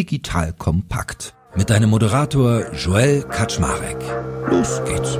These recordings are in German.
digital kompakt. Mit deinem Moderator Joel Kaczmarek. Los geht's.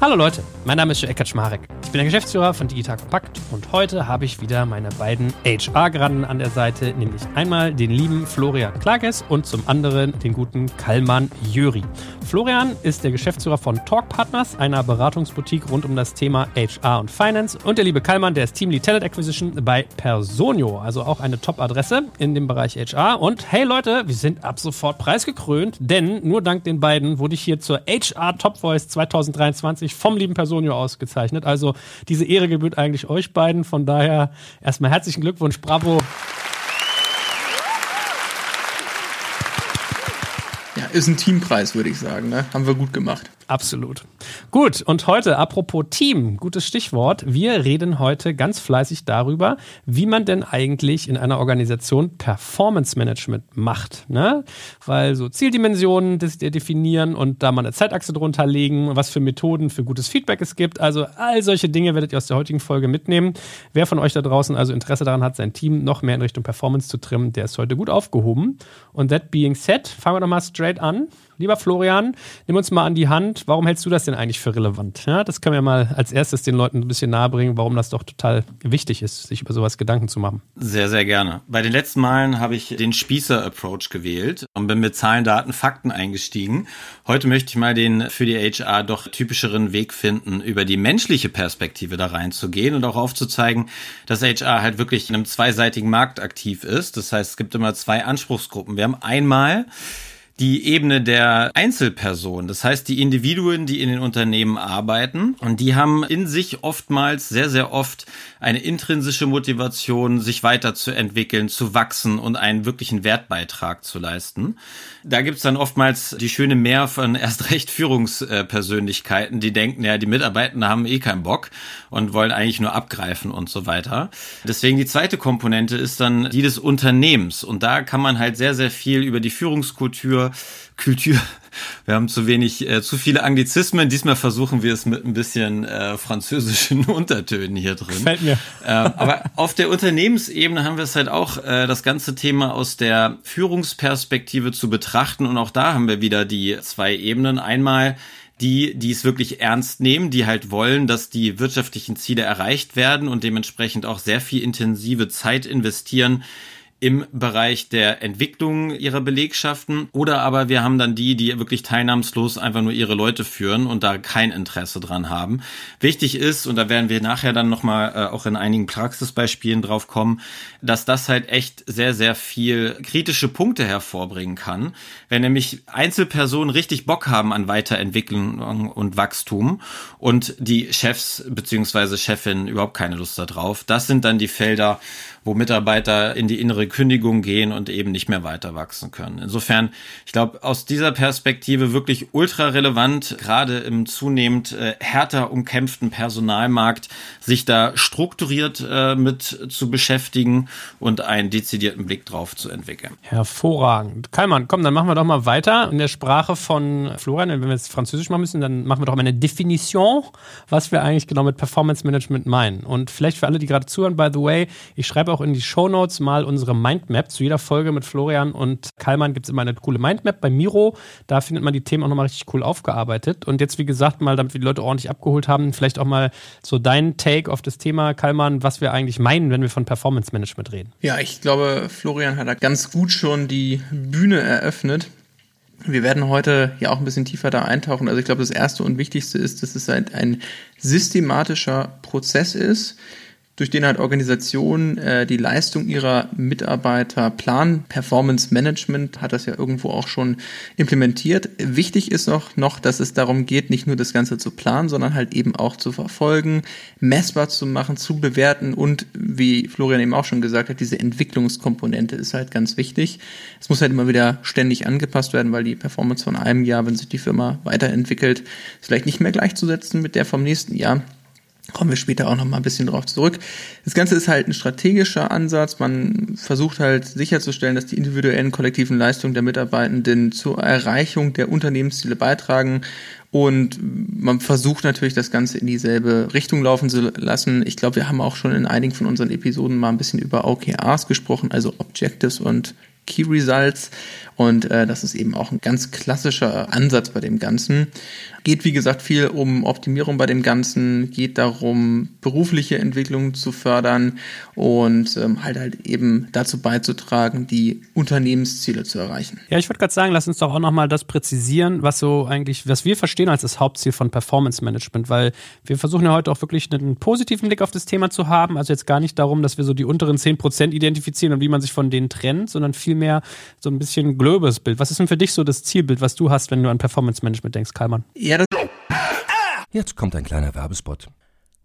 Hallo Leute, mein Name ist Joel Kaczmarek. Bin der Geschäftsführer von Digital Kompakt und heute habe ich wieder meine beiden HR-Graden an der Seite, nämlich einmal den lieben Florian Klages und zum anderen den guten Kalman Jöri. Florian ist der Geschäftsführer von Talk Partners, einer Beratungsboutique rund um das Thema HR und Finance. Und der liebe Kalman, der ist Team Lead Talent Acquisition bei Personio, also auch eine Top-Adresse in dem Bereich HR. Und hey Leute, wir sind ab sofort preisgekrönt, denn nur dank den beiden wurde ich hier zur HR Top Voice 2023 vom lieben Personio ausgezeichnet. Also diese Ehre gebührt eigentlich euch beiden. Von daher erstmal herzlichen Glückwunsch, bravo. Ja, ist ein Teampreis, würde ich sagen. Ne? Haben wir gut gemacht. Absolut. Gut, und heute, apropos Team, gutes Stichwort. Wir reden heute ganz fleißig darüber, wie man denn eigentlich in einer Organisation Performance Management macht. Ne? Weil so Zieldimensionen definieren und da mal eine Zeitachse drunter legen, was für Methoden für gutes Feedback es gibt. Also all solche Dinge werdet ihr aus der heutigen Folge mitnehmen. Wer von euch da draußen also Interesse daran hat, sein Team noch mehr in Richtung Performance zu trimmen, der ist heute gut aufgehoben. Und that being said, fangen wir doch mal straight an. Lieber Florian, nimm uns mal an die Hand. Warum hältst du das denn eigentlich für relevant? Ja, das können wir mal als erstes den Leuten ein bisschen nahebringen, warum das doch total wichtig ist, sich über sowas Gedanken zu machen. Sehr, sehr gerne. Bei den letzten Malen habe ich den Spießer-Approach gewählt und bin mit Zahlen, Daten, Fakten eingestiegen. Heute möchte ich mal den für die HR doch typischeren Weg finden, über die menschliche Perspektive da reinzugehen und auch aufzuzeigen, dass HR halt wirklich in einem zweiseitigen Markt aktiv ist. Das heißt, es gibt immer zwei Anspruchsgruppen. Wir haben einmal die Ebene der Einzelperson. Das heißt, die Individuen, die in den Unternehmen arbeiten und die haben in sich oftmals, sehr, sehr oft eine intrinsische Motivation, sich weiterzuentwickeln, zu wachsen und einen wirklichen Wertbeitrag zu leisten. Da gibt's dann oftmals die schöne Mehr von erst recht Führungspersönlichkeiten, die denken, ja, die Mitarbeitenden haben eh keinen Bock und wollen eigentlich nur abgreifen und so weiter. Deswegen die zweite Komponente ist dann die des Unternehmens. Und da kann man halt sehr, sehr viel über die Führungskultur Kultur. Wir haben zu wenig, äh, zu viele Anglizismen. Diesmal versuchen wir es mit ein bisschen äh, französischen Untertönen hier drin. Fällt mir. Ähm, aber auf der Unternehmensebene haben wir es halt auch äh, das ganze Thema aus der Führungsperspektive zu betrachten. Und auch da haben wir wieder die zwei Ebenen. Einmal die, die es wirklich ernst nehmen, die halt wollen, dass die wirtschaftlichen Ziele erreicht werden und dementsprechend auch sehr viel intensive Zeit investieren im Bereich der Entwicklung ihrer Belegschaften oder aber wir haben dann die, die wirklich teilnahmslos einfach nur ihre Leute führen und da kein Interesse dran haben. Wichtig ist, und da werden wir nachher dann nochmal äh, auch in einigen Praxisbeispielen drauf kommen, dass das halt echt sehr, sehr viel kritische Punkte hervorbringen kann. Wenn nämlich Einzelpersonen richtig Bock haben an Weiterentwicklung und Wachstum und die Chefs beziehungsweise Chefinnen überhaupt keine Lust darauf, das sind dann die Felder, wo Mitarbeiter in die innere Kündigung gehen und eben nicht mehr weiter wachsen können. Insofern, ich glaube, aus dieser Perspektive wirklich ultra relevant, gerade im zunehmend äh, härter umkämpften Personalmarkt, sich da strukturiert äh, mit zu beschäftigen und einen dezidierten Blick drauf zu entwickeln. Hervorragend. Kalman, komm, dann machen wir doch mal weiter in der Sprache von Florian. Wenn wir jetzt Französisch machen müssen, dann machen wir doch mal eine Definition, was wir eigentlich genau mit Performance Management meinen. Und vielleicht für alle, die gerade zuhören, by the way, ich schreibe auch in die Show Notes mal unsere Mindmap. Zu jeder Folge mit Florian und Kalman gibt es immer eine coole Mindmap bei Miro. Da findet man die Themen auch nochmal richtig cool aufgearbeitet. Und jetzt, wie gesagt, mal, damit wir die Leute ordentlich abgeholt haben, vielleicht auch mal so dein Take auf das Thema, Kalman, was wir eigentlich meinen, wenn wir von Performance Management reden. Ja, ich glaube, Florian hat da ganz gut schon die Bühne eröffnet. Wir werden heute ja auch ein bisschen tiefer da eintauchen. Also ich glaube, das erste und wichtigste ist, dass es halt ein systematischer Prozess ist, durch den halt Organisationen äh, die Leistung ihrer Mitarbeiter planen. Performance Management hat das ja irgendwo auch schon implementiert. Wichtig ist noch, noch, dass es darum geht, nicht nur das Ganze zu planen, sondern halt eben auch zu verfolgen, messbar zu machen, zu bewerten und, wie Florian eben auch schon gesagt hat, diese Entwicklungskomponente ist halt ganz wichtig. Es muss halt immer wieder ständig angepasst werden, weil die Performance von einem Jahr, wenn sich die Firma weiterentwickelt, ist vielleicht nicht mehr gleichzusetzen mit der vom nächsten Jahr. Kommen wir später auch noch mal ein bisschen drauf zurück. Das Ganze ist halt ein strategischer Ansatz. Man versucht halt sicherzustellen, dass die individuellen kollektiven Leistungen der Mitarbeitenden zur Erreichung der Unternehmensziele beitragen. Und man versucht natürlich, das Ganze in dieselbe Richtung laufen zu lassen. Ich glaube, wir haben auch schon in einigen von unseren Episoden mal ein bisschen über OKRs gesprochen, also Objectives und Key Results. Und äh, das ist eben auch ein ganz klassischer Ansatz bei dem Ganzen. Geht, wie gesagt, viel um Optimierung bei dem Ganzen, geht darum, berufliche Entwicklung zu fördern und ähm, halt halt eben dazu beizutragen, die Unternehmensziele zu erreichen. Ja, ich würde gerade sagen, lass uns doch auch nochmal das präzisieren, was so eigentlich, was wir verstehen als das Hauptziel von Performance Management, weil wir versuchen ja heute auch wirklich einen positiven Blick auf das Thema zu haben. Also jetzt gar nicht darum, dass wir so die unteren 10% identifizieren und wie man sich von denen trennt, sondern vielmehr so ein bisschen globes Bild. Was ist denn für dich so das Zielbild, was du hast, wenn du an Performance Management denkst, Karlmann? Ja, das Jetzt kommt ein kleiner Werbespot.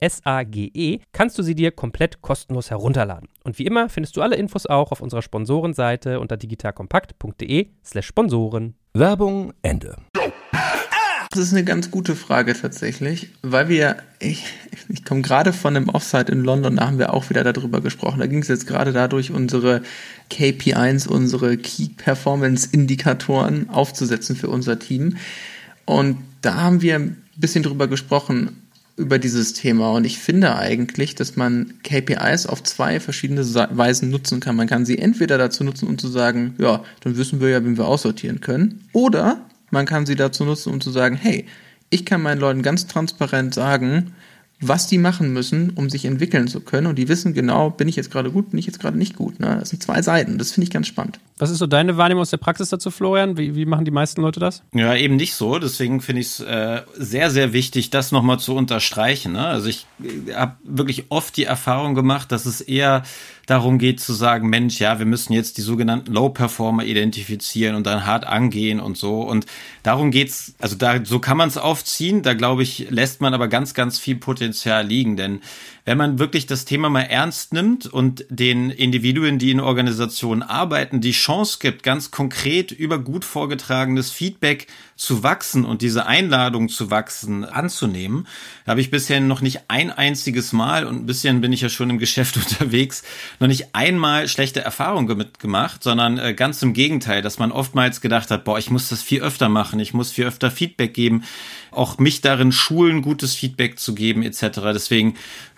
S-A-G-E, kannst du sie dir komplett kostenlos herunterladen. Und wie immer findest du alle Infos auch auf unserer Sponsorenseite unter digitalkompakt.de slash Sponsoren. Werbung Ende. Das ist eine ganz gute Frage tatsächlich, weil wir, ich, ich komme gerade von einem Offsite in London, da haben wir auch wieder darüber gesprochen. Da ging es jetzt gerade dadurch, unsere KPIs, unsere Key Performance Indikatoren aufzusetzen für unser Team. Und da haben wir ein bisschen drüber gesprochen, über dieses Thema. Und ich finde eigentlich, dass man KPIs auf zwei verschiedene Weisen nutzen kann. Man kann sie entweder dazu nutzen, um zu sagen, ja, dann wissen wir ja, wen wir aussortieren können. Oder man kann sie dazu nutzen, um zu sagen, hey, ich kann meinen Leuten ganz transparent sagen, was die machen müssen, um sich entwickeln zu können. Und die wissen genau, bin ich jetzt gerade gut, bin ich jetzt gerade nicht gut. Ne? Das sind zwei Seiten. Das finde ich ganz spannend. Was ist so deine Wahrnehmung aus der Praxis dazu, Florian? Wie, wie machen die meisten Leute das? Ja, eben nicht so. Deswegen finde ich es äh, sehr, sehr wichtig, das nochmal zu unterstreichen. Ne? Also ich äh, habe wirklich oft die Erfahrung gemacht, dass es eher darum geht zu sagen, Mensch, ja, wir müssen jetzt die sogenannten Low-Performer identifizieren und dann hart angehen und so. Und darum geht's, also da, so kann man es aufziehen. Da glaube ich, lässt man aber ganz, ganz viel Potenzial liegen. Denn wenn man wirklich das Thema mal ernst nimmt und den Individuen, die in Organisationen arbeiten, die Chance gibt, ganz konkret über gut vorgetragenes Feedback zu wachsen und diese Einladung zu wachsen anzunehmen, habe ich bisher noch nicht ein einziges Mal und ein bisschen bin ich ja schon im Geschäft unterwegs, noch nicht einmal schlechte Erfahrungen mitgemacht, sondern äh, ganz im Gegenteil, dass man oftmals gedacht hat, boah, ich muss das viel öfter machen, ich muss viel öfter Feedback geben, auch mich darin schulen, gutes Feedback zu geben etc. Deswegen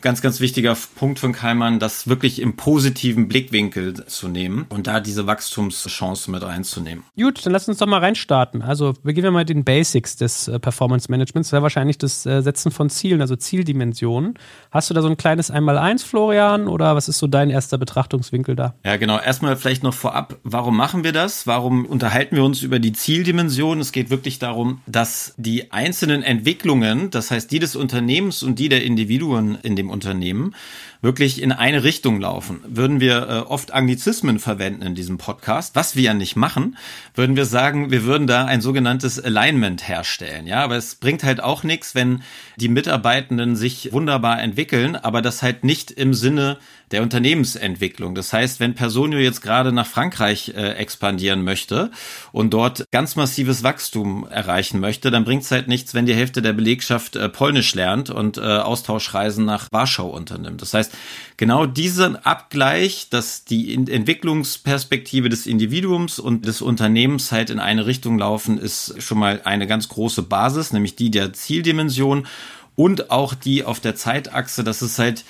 ganz, ganz wichtiger Punkt von Keimann, das wirklich im positiven Blickwinkel zu nehmen und da diese Wachstumschance mit reinzunehmen. Gut, dann lass uns doch mal reinstarten. Also beginnen wir mal mit den Basics des äh, Performance Managements. Das wäre wahrscheinlich das äh, Setzen von Zielen, also Zieldimensionen. Hast du da so ein kleines Einmaleins, Florian, oder was ist so dein erster Betrachtungswinkel da? Ja, genau. Erstmal vielleicht noch vorab, warum machen wir das? Warum unterhalten wir uns über die Zieldimension? Es geht wirklich darum, dass die einzelnen Entwicklungen, das heißt die des Unternehmens und die der Individuen in dem Unternehmen, wirklich in eine Richtung laufen. Würden wir äh, oft Anglizismen verwenden in diesem Podcast, was wir ja nicht machen, würden wir sagen, wir würden da ein sogenanntes Alignment herstellen. Ja, aber es bringt halt auch nichts, wenn die Mitarbeitenden sich wunderbar entwickeln, aber das halt nicht im Sinne der Unternehmensentwicklung. Das heißt, wenn Personio jetzt gerade nach Frankreich äh, expandieren möchte und dort ganz massives Wachstum erreichen möchte, dann bringt es halt nichts, wenn die Hälfte der Belegschaft äh, Polnisch lernt und äh, Austauschreisen nach Warschau unternimmt. Das heißt, genau diesen Abgleich, dass die Entwicklungsperspektive des Individuums und des Unternehmens halt in eine Richtung laufen, ist schon mal eine ganz große Basis, nämlich die der Zieldimension und auch die auf der Zeitachse, dass es halt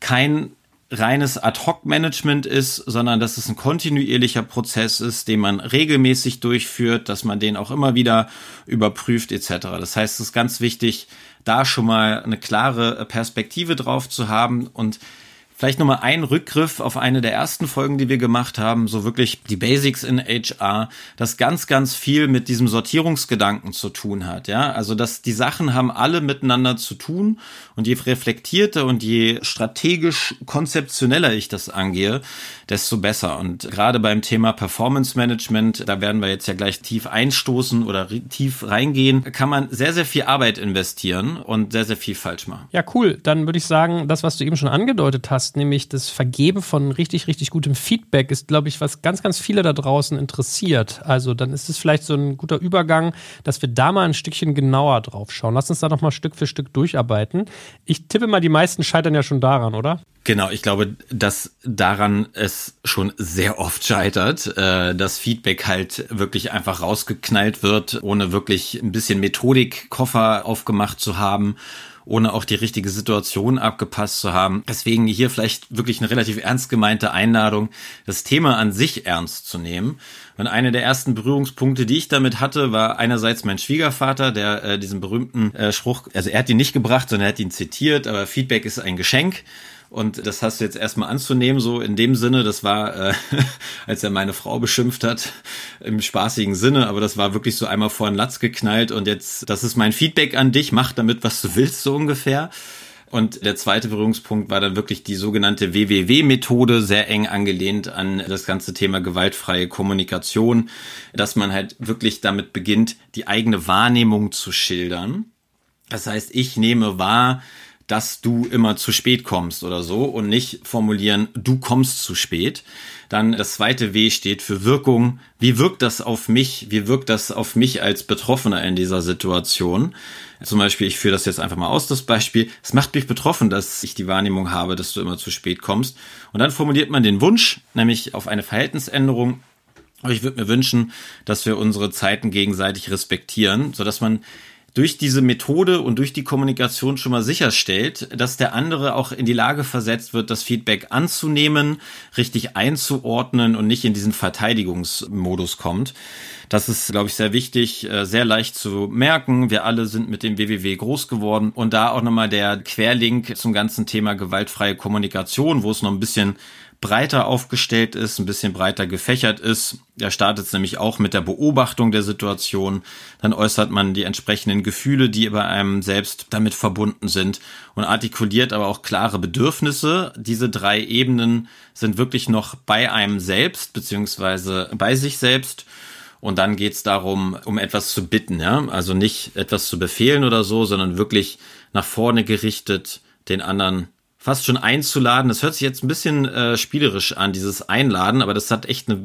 kein reines Ad-Hoc-Management ist, sondern dass es ein kontinuierlicher Prozess ist, den man regelmäßig durchführt, dass man den auch immer wieder überprüft etc. Das heißt, es ist ganz wichtig, da schon mal eine klare Perspektive drauf zu haben und Vielleicht nochmal ein Rückgriff auf eine der ersten Folgen, die wir gemacht haben, so wirklich die Basics in HR, das ganz, ganz viel mit diesem Sortierungsgedanken zu tun hat. Ja, also dass die Sachen haben alle miteinander zu tun und je reflektierter und je strategisch konzeptioneller ich das angehe, desto besser. Und gerade beim Thema Performance Management, da werden wir jetzt ja gleich tief einstoßen oder tief reingehen, kann man sehr, sehr viel Arbeit investieren und sehr, sehr viel falsch machen. Ja, cool. Dann würde ich sagen, das, was du eben schon angedeutet hast, nämlich das Vergeben von richtig, richtig gutem Feedback ist, glaube ich, was ganz, ganz viele da draußen interessiert. Also dann ist es vielleicht so ein guter Übergang, dass wir da mal ein Stückchen genauer drauf schauen. Lass uns da noch mal Stück für Stück durcharbeiten. Ich tippe mal, die meisten scheitern ja schon daran, oder? Genau, ich glaube, dass daran es schon sehr oft scheitert, äh, dass Feedback halt wirklich einfach rausgeknallt wird, ohne wirklich ein bisschen Methodikkoffer aufgemacht zu haben ohne auch die richtige Situation abgepasst zu haben. Deswegen hier vielleicht wirklich eine relativ ernst gemeinte Einladung, das Thema an sich ernst zu nehmen. Und eine der ersten Berührungspunkte, die ich damit hatte, war einerseits mein Schwiegervater, der äh, diesen berühmten äh, Spruch, also er hat ihn nicht gebracht, sondern er hat ihn zitiert, aber Feedback ist ein Geschenk. Und das hast du jetzt erstmal anzunehmen, so in dem Sinne, das war, äh, als er meine Frau beschimpft hat, im spaßigen Sinne, aber das war wirklich so einmal vor den Latz geknallt und jetzt, das ist mein Feedback an dich, mach damit, was du willst, so ungefähr. Und der zweite Berührungspunkt war dann wirklich die sogenannte WWW-Methode, sehr eng angelehnt an das ganze Thema gewaltfreie Kommunikation, dass man halt wirklich damit beginnt, die eigene Wahrnehmung zu schildern. Das heißt, ich nehme wahr, dass du immer zu spät kommst oder so und nicht formulieren, du kommst zu spät. Dann das zweite W steht für Wirkung. Wie wirkt das auf mich? Wie wirkt das auf mich als Betroffener in dieser Situation? Zum Beispiel, ich führe das jetzt einfach mal aus, das Beispiel. Es macht mich betroffen, dass ich die Wahrnehmung habe, dass du immer zu spät kommst. Und dann formuliert man den Wunsch, nämlich auf eine Verhältnisänderung. Ich würde mir wünschen, dass wir unsere Zeiten gegenseitig respektieren, sodass man durch diese Methode und durch die Kommunikation schon mal sicherstellt, dass der andere auch in die Lage versetzt wird, das Feedback anzunehmen, richtig einzuordnen und nicht in diesen Verteidigungsmodus kommt. Das ist, glaube ich, sehr wichtig, äh, sehr leicht zu merken. Wir alle sind mit dem WWW groß geworden und da auch nochmal der Querlink zum ganzen Thema gewaltfreie Kommunikation, wo es noch ein bisschen breiter aufgestellt ist, ein bisschen breiter gefächert ist. Da startet es nämlich auch mit der Beobachtung der Situation. Dann äußert man die entsprechenden Gefühle, die bei einem selbst damit verbunden sind und artikuliert aber auch klare Bedürfnisse. Diese drei Ebenen sind wirklich noch bei einem selbst beziehungsweise bei sich selbst. Und dann geht es darum, um etwas zu bitten, ja. Also nicht etwas zu befehlen oder so, sondern wirklich nach vorne gerichtet den anderen fast schon einzuladen. Das hört sich jetzt ein bisschen äh, spielerisch an, dieses Einladen, aber das hat echt eine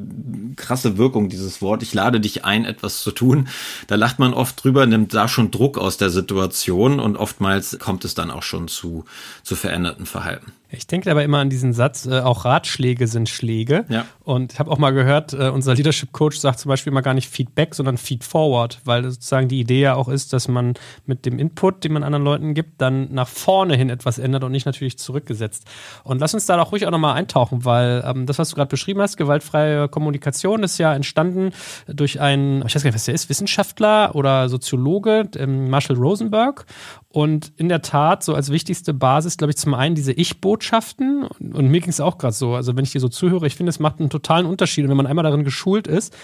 krasse Wirkung, dieses Wort. Ich lade dich ein, etwas zu tun. Da lacht man oft drüber, nimmt da schon Druck aus der Situation und oftmals kommt es dann auch schon zu, zu veränderten Verhalten. Ich denke aber immer an diesen Satz, äh, auch Ratschläge sind Schläge. Ja. Und ich habe auch mal gehört, äh, unser Leadership Coach sagt zum Beispiel mal gar nicht Feedback, sondern Feed Forward, weil sozusagen die Idee ja auch ist, dass man mit dem Input, den man anderen Leuten gibt, dann nach vorne hin etwas ändert und nicht natürlich zurückgesetzt. Und lass uns da doch ruhig auch nochmal eintauchen, weil ähm, das, was du gerade beschrieben hast, gewaltfreie Kommunikation, ist ja entstanden durch einen, ich weiß gar nicht, was der ist, Wissenschaftler oder Soziologe, ähm, Marshall Rosenberg. Und in der Tat, so als wichtigste Basis, glaube ich, zum einen diese Ich-Botschaften. Und, mir ging es auch gerade so. Also, wenn ich dir so zuhöre, ich finde, es macht einen totalen Unterschied. Und wenn man einmal darin geschult ist,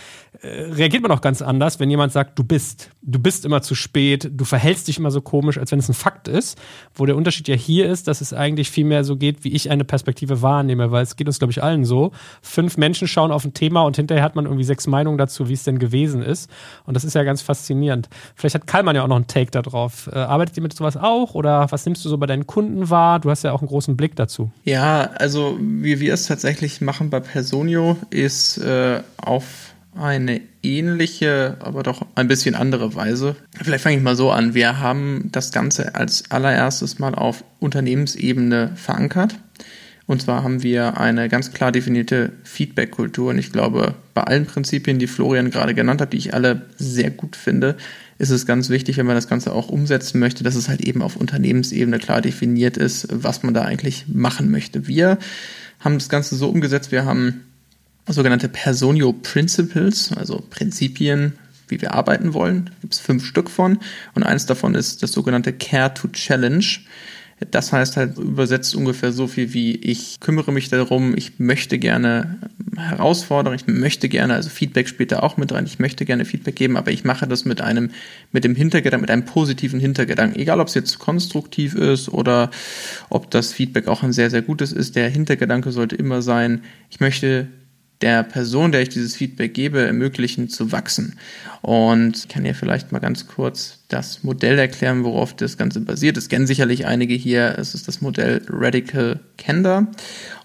reagiert man auch ganz anders, wenn jemand sagt, du bist. Du bist immer zu spät, du verhältst dich immer so komisch, als wenn es ein Fakt ist. Wo der Unterschied ja hier ist, dass es eigentlich viel mehr so geht, wie ich eine Perspektive wahrnehme, weil es geht uns, glaube ich, allen so. Fünf Menschen schauen auf ein Thema und hinterher hat man irgendwie sechs Meinungen dazu, wie es denn gewesen ist. Und das ist ja ganz faszinierend. Vielleicht hat Kalman ja auch noch einen Take darauf. Äh, arbeitet ihr mit sowas auch oder was nimmst du so bei deinen Kunden wahr? Du hast ja auch einen großen Blick dazu. Ja, also wie wir es tatsächlich machen bei Personio ist äh, auf eine ähnliche, aber doch ein bisschen andere Weise. Vielleicht fange ich mal so an. Wir haben das Ganze als allererstes mal auf Unternehmensebene verankert. Und zwar haben wir eine ganz klar definierte Feedback-Kultur. Und ich glaube, bei allen Prinzipien, die Florian gerade genannt hat, die ich alle sehr gut finde, ist es ganz wichtig, wenn man das Ganze auch umsetzen möchte, dass es halt eben auf Unternehmensebene klar definiert ist, was man da eigentlich machen möchte. Wir haben das Ganze so umgesetzt, wir haben sogenannte Personio Principles, also Prinzipien, wie wir arbeiten wollen. Gibt es fünf Stück von. Und eines davon ist das sogenannte Care to Challenge. Das heißt halt übersetzt ungefähr so viel wie ich kümmere mich darum, ich möchte gerne herausfordern, ich möchte gerne, also Feedback spielt da auch mit rein, ich möchte gerne Feedback geben, aber ich mache das mit einem, mit dem Hintergedanken, mit einem positiven Hintergedanken. Egal ob es jetzt konstruktiv ist oder ob das Feedback auch ein sehr, sehr gutes ist, der Hintergedanke sollte immer sein, ich möchte der Person, der ich dieses Feedback gebe, ermöglichen zu wachsen. Und ich kann hier vielleicht mal ganz kurz das Modell erklären, worauf das Ganze basiert. Es kennen sicherlich einige hier. Es ist das Modell Radical Candor.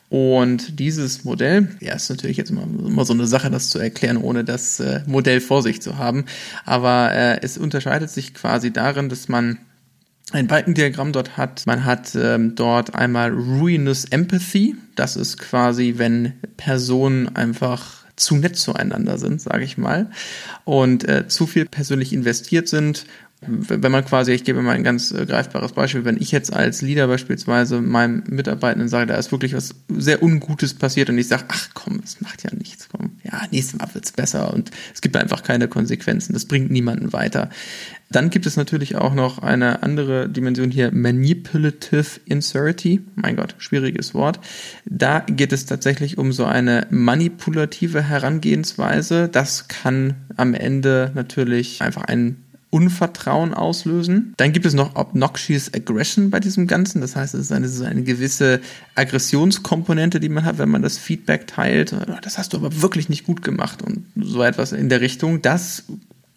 Und dieses Modell, ja, ist natürlich jetzt immer, immer so eine Sache, das zu erklären, ohne das äh, Modell vor sich zu haben. Aber äh, es unterscheidet sich quasi darin, dass man ein Balkendiagramm dort hat. Man hat ähm, dort einmal Ruinous Empathy. Das ist quasi, wenn Personen einfach zu nett zueinander sind, sage ich mal, und äh, zu viel persönlich investiert sind wenn man quasi, ich gebe mal ein ganz äh, greifbares Beispiel, wenn ich jetzt als Leader beispielsweise meinem Mitarbeitenden sage, da ist wirklich was sehr Ungutes passiert und ich sage, ach komm, das macht ja nichts, komm, ja, nächstes Mal wird's besser und es gibt einfach keine Konsequenzen, das bringt niemanden weiter. Dann gibt es natürlich auch noch eine andere Dimension hier, Manipulative Inserty. Mein Gott, schwieriges Wort. Da geht es tatsächlich um so eine manipulative Herangehensweise. Das kann am Ende natürlich einfach ein Unvertrauen auslösen. Dann gibt es noch Obnoxious Aggression bei diesem Ganzen. Das heißt, es ist eine, es ist eine gewisse Aggressionskomponente, die man hat, wenn man das Feedback teilt. Das hast du aber wirklich nicht gut gemacht und so etwas in der Richtung. Das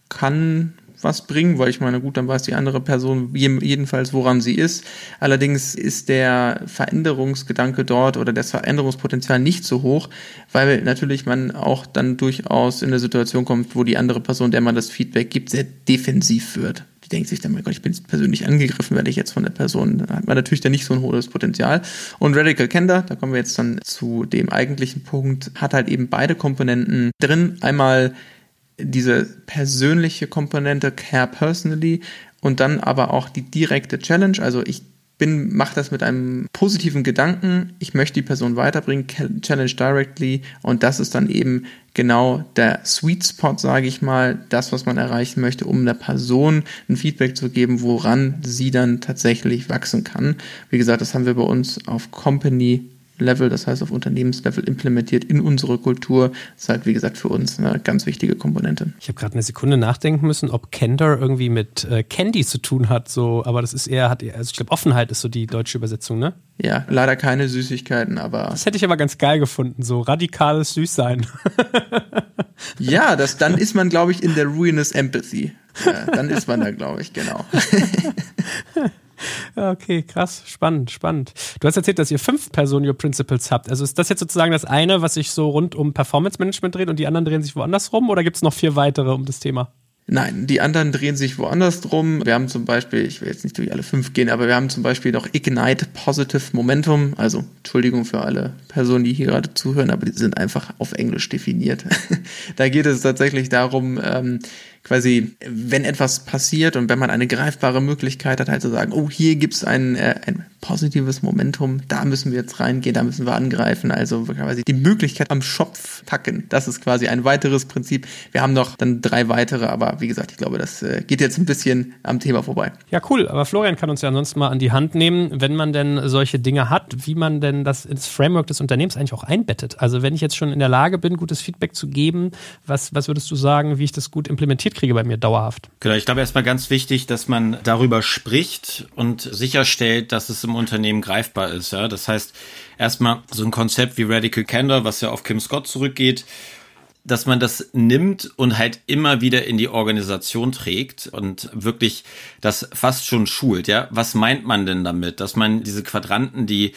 kann was bringen, weil ich meine, gut, dann weiß die andere Person jedenfalls, woran sie ist. Allerdings ist der Veränderungsgedanke dort oder das Veränderungspotenzial nicht so hoch, weil natürlich man auch dann durchaus in eine Situation kommt, wo die andere Person, der man das Feedback gibt, sehr defensiv wird. Die denkt sich dann, mein Gott, ich bin persönlich angegriffen, werde ich jetzt von der Person. Da hat man natürlich dann nicht so ein hohes Potenzial. Und Radical Candor, da kommen wir jetzt dann zu dem eigentlichen Punkt, hat halt eben beide Komponenten drin. Einmal diese persönliche Komponente Care Personally und dann aber auch die direkte Challenge. Also ich bin, mache das mit einem positiven Gedanken. Ich möchte die Person weiterbringen, Challenge directly. Und das ist dann eben genau der Sweet Spot, sage ich mal, das, was man erreichen möchte, um der Person ein Feedback zu geben, woran sie dann tatsächlich wachsen kann. Wie gesagt, das haben wir bei uns auf Company Level, das heißt auf Unternehmenslevel implementiert in unsere Kultur. Das ist halt, wie gesagt, für uns eine ganz wichtige Komponente. Ich habe gerade eine Sekunde nachdenken müssen, ob Candor irgendwie mit äh, Candy zu tun hat, so, aber das ist eher, hat also ich glaube, Offenheit ist so die deutsche Übersetzung, ne? Ja, leider keine Süßigkeiten, aber. Das hätte ich aber ganz geil gefunden, so radikales Süßsein. ja, das, dann ist man, glaube ich, in der Ruinous Empathy. Ja, dann ist man da, glaube ich, genau. Okay, krass, spannend, spannend. Du hast erzählt, dass ihr fünf Personio Principles habt. Also ist das jetzt sozusagen das eine, was sich so rund um Performance Management dreht und die anderen drehen sich woanders rum oder gibt es noch vier weitere um das Thema? Nein, die anderen drehen sich woanders drum. Wir haben zum Beispiel, ich will jetzt nicht durch alle fünf gehen, aber wir haben zum Beispiel noch Ignite Positive Momentum. Also Entschuldigung für alle Personen, die hier gerade zuhören, aber die sind einfach auf Englisch definiert. da geht es tatsächlich darum, ähm, quasi, wenn etwas passiert und wenn man eine greifbare Möglichkeit hat, halt zu sagen, oh, hier gibt's ein, äh, ein positives Momentum, da müssen wir jetzt reingehen, da müssen wir angreifen. Also quasi die Möglichkeit am Schopf packen. Das ist quasi ein weiteres Prinzip. Wir haben noch dann drei weitere, aber wie gesagt, ich glaube, das äh, geht jetzt ein bisschen am Thema vorbei. Ja, cool. Aber Florian kann uns ja ansonsten mal an die Hand nehmen, wenn man denn solche Dinge hat, wie man denn das ins Framework des Unternehmens eigentlich auch einbettet. Also wenn ich jetzt schon in der Lage bin, gutes Feedback zu geben, was, was würdest du sagen, wie ich das gut implementiert kriege bei mir dauerhaft? Genau, ich glaube erstmal ganz wichtig, dass man darüber spricht und sicherstellt, dass es im Unternehmen greifbar ist. Ja? Das heißt, erstmal so ein Konzept wie Radical Candor, was ja auf Kim Scott zurückgeht dass man das nimmt und halt immer wieder in die Organisation trägt und wirklich das fast schon schult, ja. Was meint man denn damit? Dass man diese Quadranten, die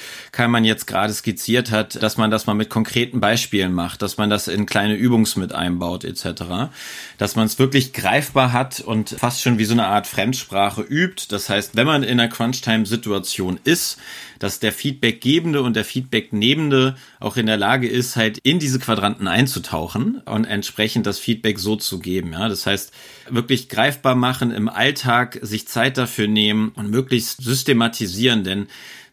man jetzt gerade skizziert hat, dass man das mal mit konkreten Beispielen macht, dass man das in kleine Übungs mit einbaut, etc. Dass man es wirklich greifbar hat und fast schon wie so eine Art Fremdsprache übt. Das heißt, wenn man in einer Crunchtime-Situation ist, dass der Feedbackgebende und der Feedbacknehmende auch in der Lage ist, halt in diese Quadranten einzutauchen und entsprechend das Feedback so zu geben. Ja, das heißt, wirklich greifbar machen im Alltag, sich Zeit dafür nehmen und möglichst systematisieren, denn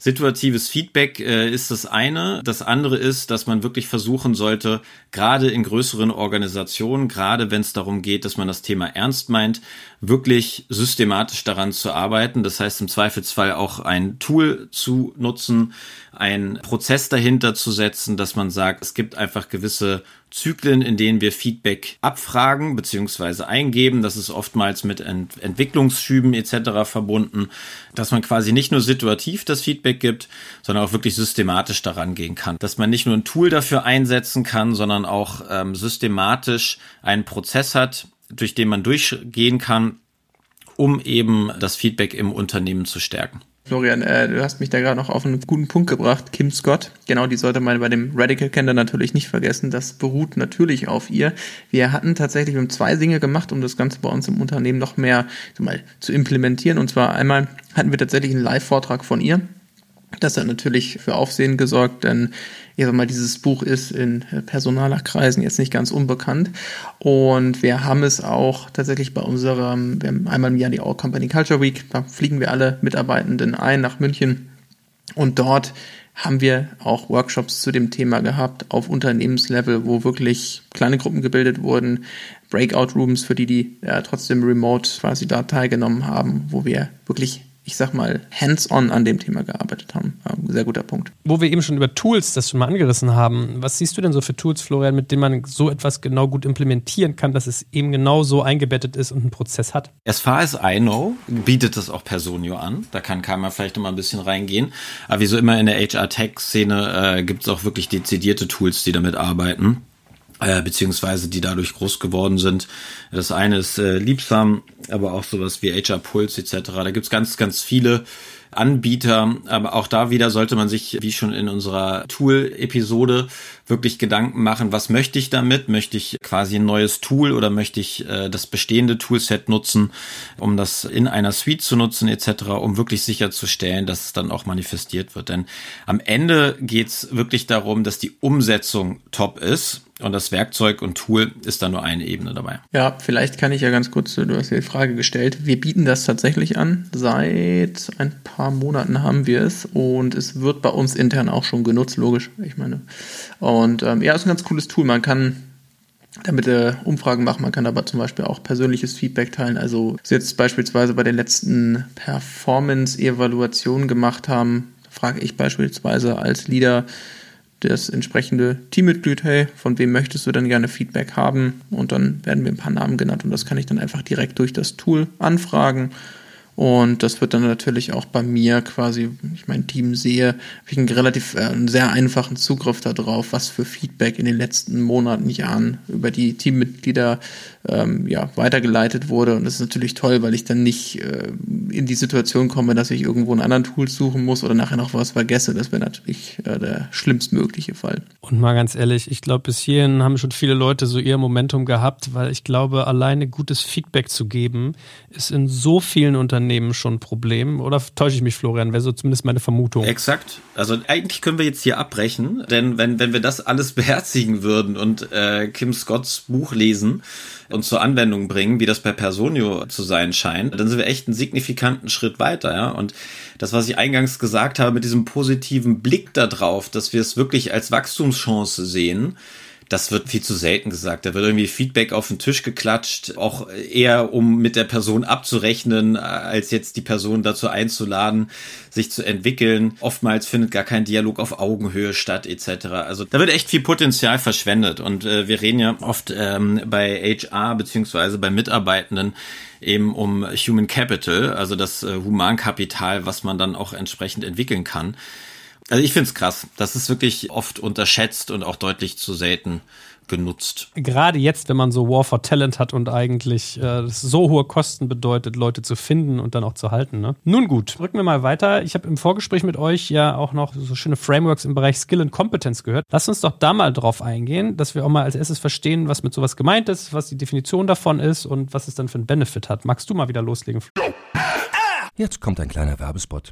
Situatives Feedback äh, ist das eine. Das andere ist, dass man wirklich versuchen sollte, gerade in größeren Organisationen, gerade wenn es darum geht, dass man das Thema ernst meint, wirklich systematisch daran zu arbeiten. Das heißt im Zweifelsfall auch ein Tool zu nutzen, einen Prozess dahinter zu setzen, dass man sagt, es gibt einfach gewisse Zyklen, in denen wir Feedback abfragen bzw. eingeben. Das ist oftmals mit Ent Entwicklungsschüben etc. verbunden, dass man quasi nicht nur situativ das Feedback gibt, sondern auch wirklich systematisch daran gehen kann. Dass man nicht nur ein Tool dafür einsetzen kann, sondern auch ähm, systematisch einen Prozess hat, durch den man durchgehen kann, um eben das Feedback im Unternehmen zu stärken. Florian, äh, du hast mich da gerade noch auf einen guten Punkt gebracht. Kim Scott, genau, die sollte man bei dem Radical Candor natürlich nicht vergessen. Das beruht natürlich auf ihr. Wir hatten tatsächlich, wir haben zwei Dinge gemacht, um das Ganze bei uns im Unternehmen noch mehr mal, zu implementieren. Und zwar einmal hatten wir tatsächlich einen Live-Vortrag von ihr. Das hat natürlich für Aufsehen gesorgt, denn ich sag mal, dieses Buch ist in Personalerkreisen jetzt nicht ganz unbekannt. Und wir haben es auch tatsächlich bei unserem, wir haben einmal im Jahr die All Company Culture Week, da fliegen wir alle Mitarbeitenden ein nach München. Und dort haben wir auch Workshops zu dem Thema gehabt auf Unternehmenslevel, wo wirklich kleine Gruppen gebildet wurden, Breakout Rooms für die, die ja, trotzdem remote quasi da teilgenommen haben, wo wir wirklich ich sag mal, hands-on an dem Thema gearbeitet haben. sehr guter Punkt. Wo wir eben schon über Tools das schon mal angerissen haben, was siehst du denn so für Tools, Florian, mit denen man so etwas genau gut implementieren kann, dass es eben genau so eingebettet ist und einen Prozess hat? As far as I know, bietet das auch Personio an. Da kann keiner vielleicht noch mal ein bisschen reingehen. Aber wie so immer in der HR-Tech-Szene äh, gibt es auch wirklich dezidierte Tools, die damit arbeiten äh, beziehungsweise die dadurch groß geworden sind. Das eine ist äh, Liebsam, aber auch sowas wie HR Pulse etc. Da gibt's ganz, ganz viele Anbieter, aber auch da wieder sollte man sich, wie schon in unserer Tool-Episode, wirklich Gedanken machen, was möchte ich damit? Möchte ich quasi ein neues Tool oder möchte ich äh, das bestehende Toolset nutzen, um das in einer Suite zu nutzen etc., um wirklich sicherzustellen, dass es dann auch manifestiert wird. Denn am Ende geht's wirklich darum, dass die Umsetzung top ist und das Werkzeug und Tool ist da nur eine Ebene dabei. Ja, vielleicht kann ich ja ganz kurz, du hast ja die Frage gestellt. Wir bieten das tatsächlich an. Seit ein paar Monaten haben wir es und es wird bei uns intern auch schon genutzt, logisch. Ich meine. Und ähm, ja, ist ein ganz cooles Tool. Man kann damit äh, Umfragen machen. Man kann aber zum Beispiel auch persönliches Feedback teilen. Also jetzt beispielsweise bei den letzten Performance-Evaluationen gemacht haben, frage ich beispielsweise als Leader, das entsprechende Teammitglied, hey, von wem möchtest du denn gerne Feedback haben? Und dann werden mir ein paar Namen genannt und das kann ich dann einfach direkt durch das Tool anfragen und das wird dann natürlich auch bei mir quasi, ich mein Team sehe, habe ich einen relativ, äh, einen sehr einfachen Zugriff darauf, was für Feedback in den letzten Monaten, Jahren über die Teammitglieder ähm, ja, weitergeleitet wurde. Und das ist natürlich toll, weil ich dann nicht äh, in die Situation komme, dass ich irgendwo einen anderen Tool suchen muss oder nachher noch was vergesse. Das wäre natürlich äh, der schlimmstmögliche Fall. Und mal ganz ehrlich, ich glaube, bis hierhin haben schon viele Leute so ihr Momentum gehabt, weil ich glaube, alleine gutes Feedback zu geben, ist in so vielen Unternehmen Unternehmen schon ein Problem. Oder täusche ich mich, Florian? Wäre so zumindest meine Vermutung. Exakt. Also eigentlich können wir jetzt hier abbrechen, denn wenn, wenn wir das alles beherzigen würden und äh, Kim Scotts Buch lesen und zur Anwendung bringen, wie das bei Personio zu sein scheint, dann sind wir echt einen signifikanten Schritt weiter, ja. Und das, was ich eingangs gesagt habe, mit diesem positiven Blick darauf, dass wir es wirklich als Wachstumschance sehen, das wird viel zu selten gesagt. Da wird irgendwie Feedback auf den Tisch geklatscht, auch eher um mit der Person abzurechnen, als jetzt die Person dazu einzuladen, sich zu entwickeln. Oftmals findet gar kein Dialog auf Augenhöhe statt, etc. Also da wird echt viel Potenzial verschwendet. Und äh, wir reden ja oft ähm, bei HR beziehungsweise bei Mitarbeitenden eben um Human Capital, also das äh, Humankapital, was man dann auch entsprechend entwickeln kann. Also ich finde es krass. Das ist wirklich oft unterschätzt und auch deutlich zu selten genutzt. Gerade jetzt, wenn man so War for Talent hat und eigentlich äh, so hohe Kosten bedeutet, Leute zu finden und dann auch zu halten. Ne? Nun gut, drücken wir mal weiter. Ich habe im Vorgespräch mit euch ja auch noch so schöne Frameworks im Bereich Skill und Competence gehört. Lasst uns doch da mal drauf eingehen, dass wir auch mal als erstes verstehen, was mit sowas gemeint ist, was die Definition davon ist und was es dann für einen Benefit hat. Magst du mal wieder loslegen? Jetzt kommt ein kleiner Werbespot.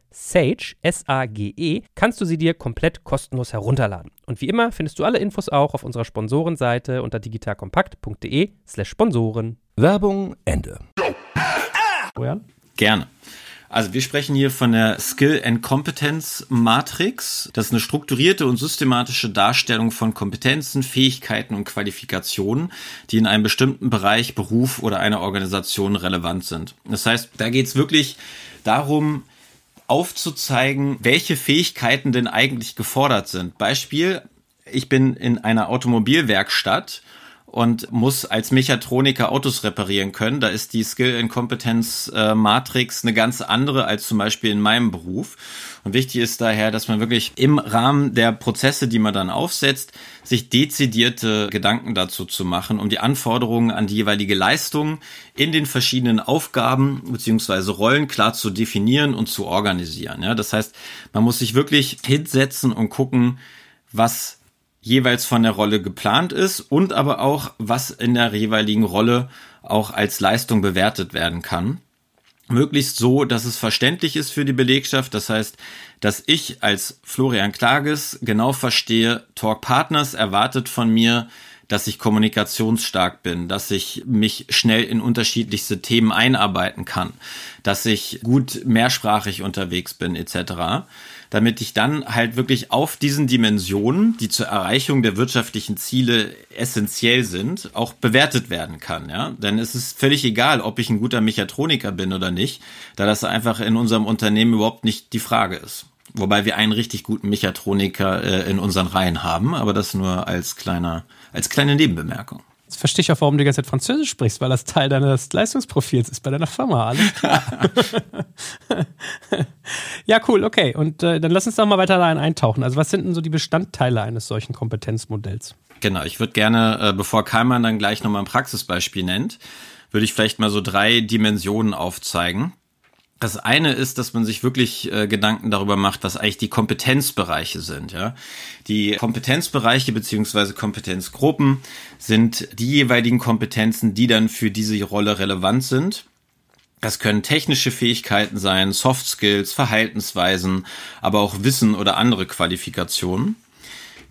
Sage, S-A-G-E, kannst du sie dir komplett kostenlos herunterladen. Und wie immer findest du alle Infos auch auf unserer Sponsorenseite unter digitalkompakt.de slash Sponsoren. Werbung Ende. Gerne. Also wir sprechen hier von der Skill and Competence Matrix. Das ist eine strukturierte und systematische Darstellung von Kompetenzen, Fähigkeiten und Qualifikationen, die in einem bestimmten Bereich, Beruf oder einer Organisation relevant sind. Das heißt, da geht es wirklich darum, aufzuzeigen, welche Fähigkeiten denn eigentlich gefordert sind. Beispiel, ich bin in einer Automobilwerkstatt und muss als Mechatroniker Autos reparieren können. Da ist die Skill and Competence äh, Matrix eine ganz andere als zum Beispiel in meinem Beruf. Und wichtig ist daher, dass man wirklich im Rahmen der Prozesse, die man dann aufsetzt, sich dezidierte Gedanken dazu zu machen, um die Anforderungen an die jeweilige Leistung in den verschiedenen Aufgaben beziehungsweise Rollen klar zu definieren und zu organisieren. Ja, das heißt, man muss sich wirklich hinsetzen und gucken, was jeweils von der Rolle geplant ist und aber auch, was in der jeweiligen Rolle auch als Leistung bewertet werden kann. Möglichst so, dass es verständlich ist für die Belegschaft. Das heißt, dass ich als Florian Klages genau verstehe, Talk Partners erwartet von mir, dass ich kommunikationsstark bin, dass ich mich schnell in unterschiedlichste Themen einarbeiten kann, dass ich gut mehrsprachig unterwegs bin, etc damit ich dann halt wirklich auf diesen Dimensionen, die zur Erreichung der wirtschaftlichen Ziele essentiell sind, auch bewertet werden kann. Ja? Denn es ist völlig egal, ob ich ein guter Mechatroniker bin oder nicht, da das einfach in unserem Unternehmen überhaupt nicht die Frage ist. Wobei wir einen richtig guten Mechatroniker äh, in unseren Reihen haben, aber das nur als kleiner, als kleine Nebenbemerkung. Jetzt verstehe ich auch, warum du die ganze Zeit Französisch sprichst, weil das Teil deines Leistungsprofils ist bei deiner Firma. Alles klar. ja, cool, okay. Und äh, dann lass uns doch mal weiter da eintauchen. Also, was sind denn so die Bestandteile eines solchen Kompetenzmodells? Genau, ich würde gerne, äh, bevor Kalman dann gleich nochmal ein Praxisbeispiel nennt, würde ich vielleicht mal so drei Dimensionen aufzeigen. Das eine ist, dass man sich wirklich äh, Gedanken darüber macht, was eigentlich die Kompetenzbereiche sind. Ja, die Kompetenzbereiche beziehungsweise Kompetenzgruppen sind die jeweiligen Kompetenzen, die dann für diese Rolle relevant sind. Das können technische Fähigkeiten sein, Soft Skills, Verhaltensweisen, aber auch Wissen oder andere Qualifikationen.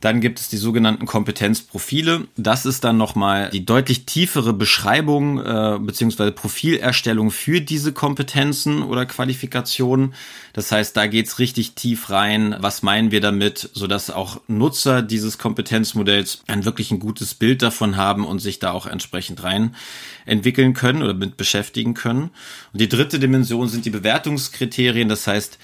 Dann gibt es die sogenannten Kompetenzprofile. Das ist dann nochmal die deutlich tiefere Beschreibung äh, bzw. Profilerstellung für diese Kompetenzen oder Qualifikationen. Das heißt, da geht's richtig tief rein. Was meinen wir damit, sodass auch Nutzer dieses Kompetenzmodells ein wirklich ein gutes Bild davon haben und sich da auch entsprechend rein entwickeln können oder mit beschäftigen können. Und die dritte Dimension sind die Bewertungskriterien. Das heißt,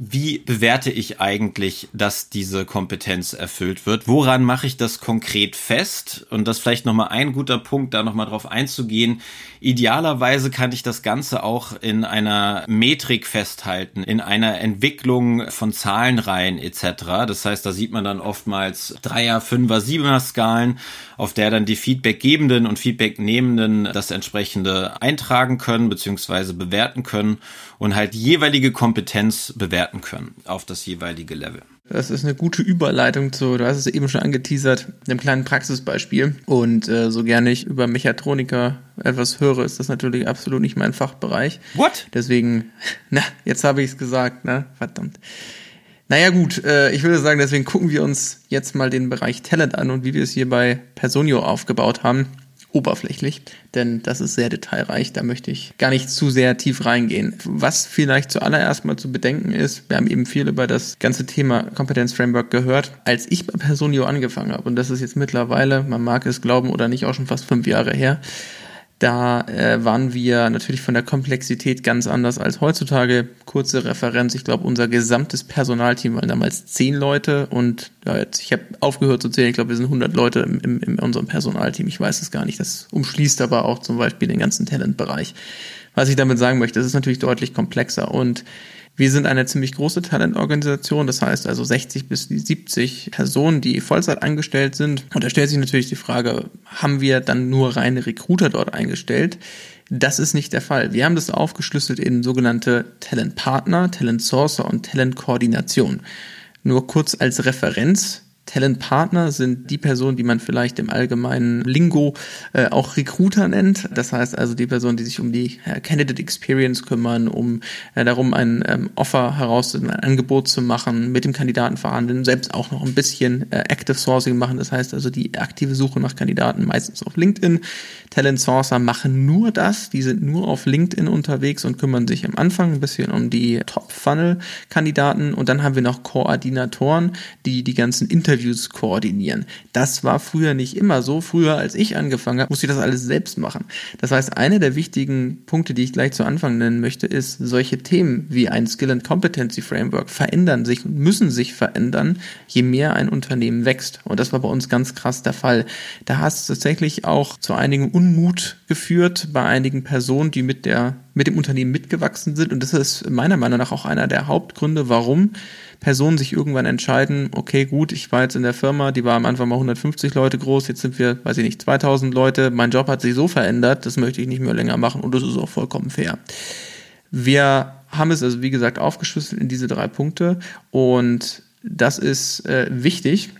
wie bewerte ich eigentlich, dass diese Kompetenz erfüllt wird? Woran mache ich das konkret fest? Und das vielleicht nochmal ein guter Punkt, da nochmal drauf einzugehen. Idealerweise kann ich das Ganze auch in einer Metrik festhalten, in einer Entwicklung von Zahlenreihen etc. Das heißt, da sieht man dann oftmals Dreier, Fünfer, Siebener Skalen, auf der dann die Feedbackgebenden und Feedbacknehmenden das entsprechende eintragen können bzw. bewerten können und halt jeweilige Kompetenz bewerten können auf das jeweilige Level. Das ist eine gute Überleitung zu, du hast es eben schon angeteasert, einem kleinen Praxisbeispiel. Und äh, so gerne ich über Mechatroniker etwas höre, ist das natürlich absolut nicht mein Fachbereich. What? Deswegen, na, jetzt habe ich es gesagt, ne? Verdammt. Naja gut, äh, ich würde sagen, deswegen gucken wir uns jetzt mal den Bereich Talent an und wie wir es hier bei Personio aufgebaut haben oberflächlich, denn das ist sehr detailreich, da möchte ich gar nicht zu sehr tief reingehen. Was vielleicht zuallererst mal zu bedenken ist, wir haben eben viel über das ganze Thema Kompetenzframework gehört, als ich bei Personio angefangen habe, und das ist jetzt mittlerweile, man mag es glauben oder nicht, auch schon fast fünf Jahre her, da äh, waren wir natürlich von der Komplexität ganz anders als heutzutage. Kurze Referenz, ich glaube, unser gesamtes Personalteam waren damals zehn Leute und ja, jetzt, ich habe aufgehört zu zählen, ich glaube, wir sind 100 Leute im, im, in unserem Personalteam. Ich weiß es gar nicht. Das umschließt aber auch zum Beispiel den ganzen Talentbereich. Was ich damit sagen möchte, es ist natürlich deutlich komplexer und wir sind eine ziemlich große Talentorganisation, das heißt also 60 bis 70 Personen, die Vollzeit angestellt sind. Und da stellt sich natürlich die Frage, haben wir dann nur reine Recruiter dort eingestellt? Das ist nicht der Fall. Wir haben das aufgeschlüsselt in sogenannte Talent Partner, Talent Sourcer und Talent Koordination. Nur kurz als Referenz. Talentpartner sind die Personen, die man vielleicht im allgemeinen Lingo äh, auch Recruiter nennt. Das heißt also die Personen, die sich um die äh, Candidate Experience kümmern, um äh, darum ein ähm, Offer heraus, ein Angebot zu machen, mit dem Kandidaten verhandeln, selbst auch noch ein bisschen äh, Active Sourcing machen. Das heißt also die aktive Suche nach Kandidaten meistens auf LinkedIn. Talent Sourcer machen nur das, die sind nur auf LinkedIn unterwegs und kümmern sich am Anfang ein bisschen um die Top-Funnel-Kandidaten und dann haben wir noch Koordinatoren, die die ganzen Interviews koordinieren. Das war früher nicht immer so. Früher, als ich angefangen habe, musste ich das alles selbst machen. Das heißt, eine der wichtigen Punkte, die ich gleich zu Anfang nennen möchte, ist, solche Themen wie ein Skill and Competency Framework verändern sich und müssen sich verändern, je mehr ein Unternehmen wächst. Und das war bei uns ganz krass der Fall. Da hast du tatsächlich auch zu einigen Unmut geführt bei einigen Personen, die mit der, mit dem Unternehmen mitgewachsen sind. Und das ist meiner Meinung nach auch einer der Hauptgründe, warum Personen sich irgendwann entscheiden, okay, gut, ich war jetzt in der Firma, die war am Anfang mal 150 Leute groß, jetzt sind wir, weiß ich nicht, 2000 Leute, mein Job hat sich so verändert, das möchte ich nicht mehr länger machen und das ist auch vollkommen fair. Wir haben es also, wie gesagt, aufgeschlüsselt in diese drei Punkte und das ist äh, wichtig,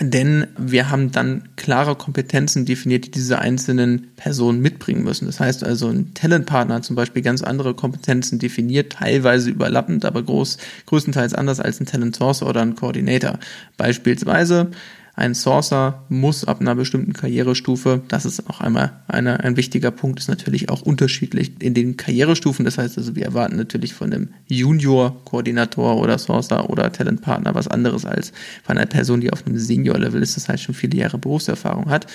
denn wir haben dann klare Kompetenzen definiert, die diese einzelnen Personen mitbringen müssen. Das heißt also, ein Talentpartner hat zum Beispiel ganz andere Kompetenzen definiert, teilweise überlappend, aber groß, größtenteils anders als ein Talent Sourcer oder ein Coordinator. Beispielsweise ein Sourcer muss ab einer bestimmten Karrierestufe, das ist auch einmal eine, ein wichtiger Punkt, ist natürlich auch unterschiedlich in den Karrierestufen. Das heißt also, wir erwarten natürlich von einem Junior-Koordinator oder Sourcer oder Talentpartner was anderes als von einer Person, die auf einem Senior-Level ist, das heißt schon viele Jahre Berufserfahrung hat.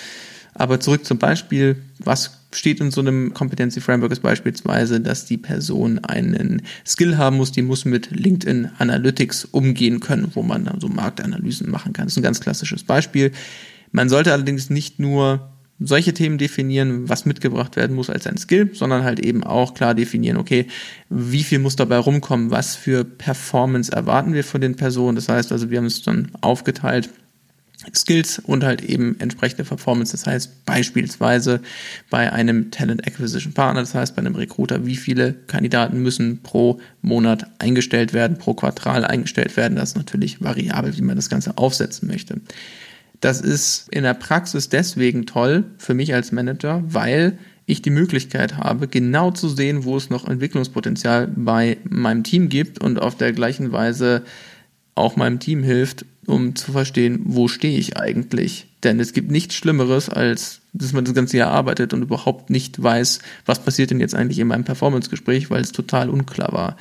Aber zurück zum Beispiel, was steht in so einem Competency Framework ist beispielsweise, dass die Person einen Skill haben muss, die muss mit LinkedIn Analytics umgehen können, wo man dann so Marktanalysen machen kann. Das ist ein ganz klassisches Beispiel. Man sollte allerdings nicht nur solche Themen definieren, was mitgebracht werden muss als ein Skill, sondern halt eben auch klar definieren, okay, wie viel muss dabei rumkommen, was für Performance erwarten wir von den Personen. Das heißt also, wir haben es dann aufgeteilt Skills und halt eben entsprechende Performance. Das heißt beispielsweise bei einem Talent Acquisition Partner, das heißt bei einem Recruiter, wie viele Kandidaten müssen pro Monat eingestellt werden, pro Quartal eingestellt werden. Das ist natürlich variabel, wie man das Ganze aufsetzen möchte. Das ist in der Praxis deswegen toll für mich als Manager, weil ich die Möglichkeit habe, genau zu sehen, wo es noch Entwicklungspotenzial bei meinem Team gibt und auf der gleichen Weise auch meinem Team hilft, um zu verstehen, wo stehe ich eigentlich. Denn es gibt nichts Schlimmeres, als dass man das ganze Jahr arbeitet und überhaupt nicht weiß, was passiert denn jetzt eigentlich in meinem Performance-Gespräch, weil es total unklar war.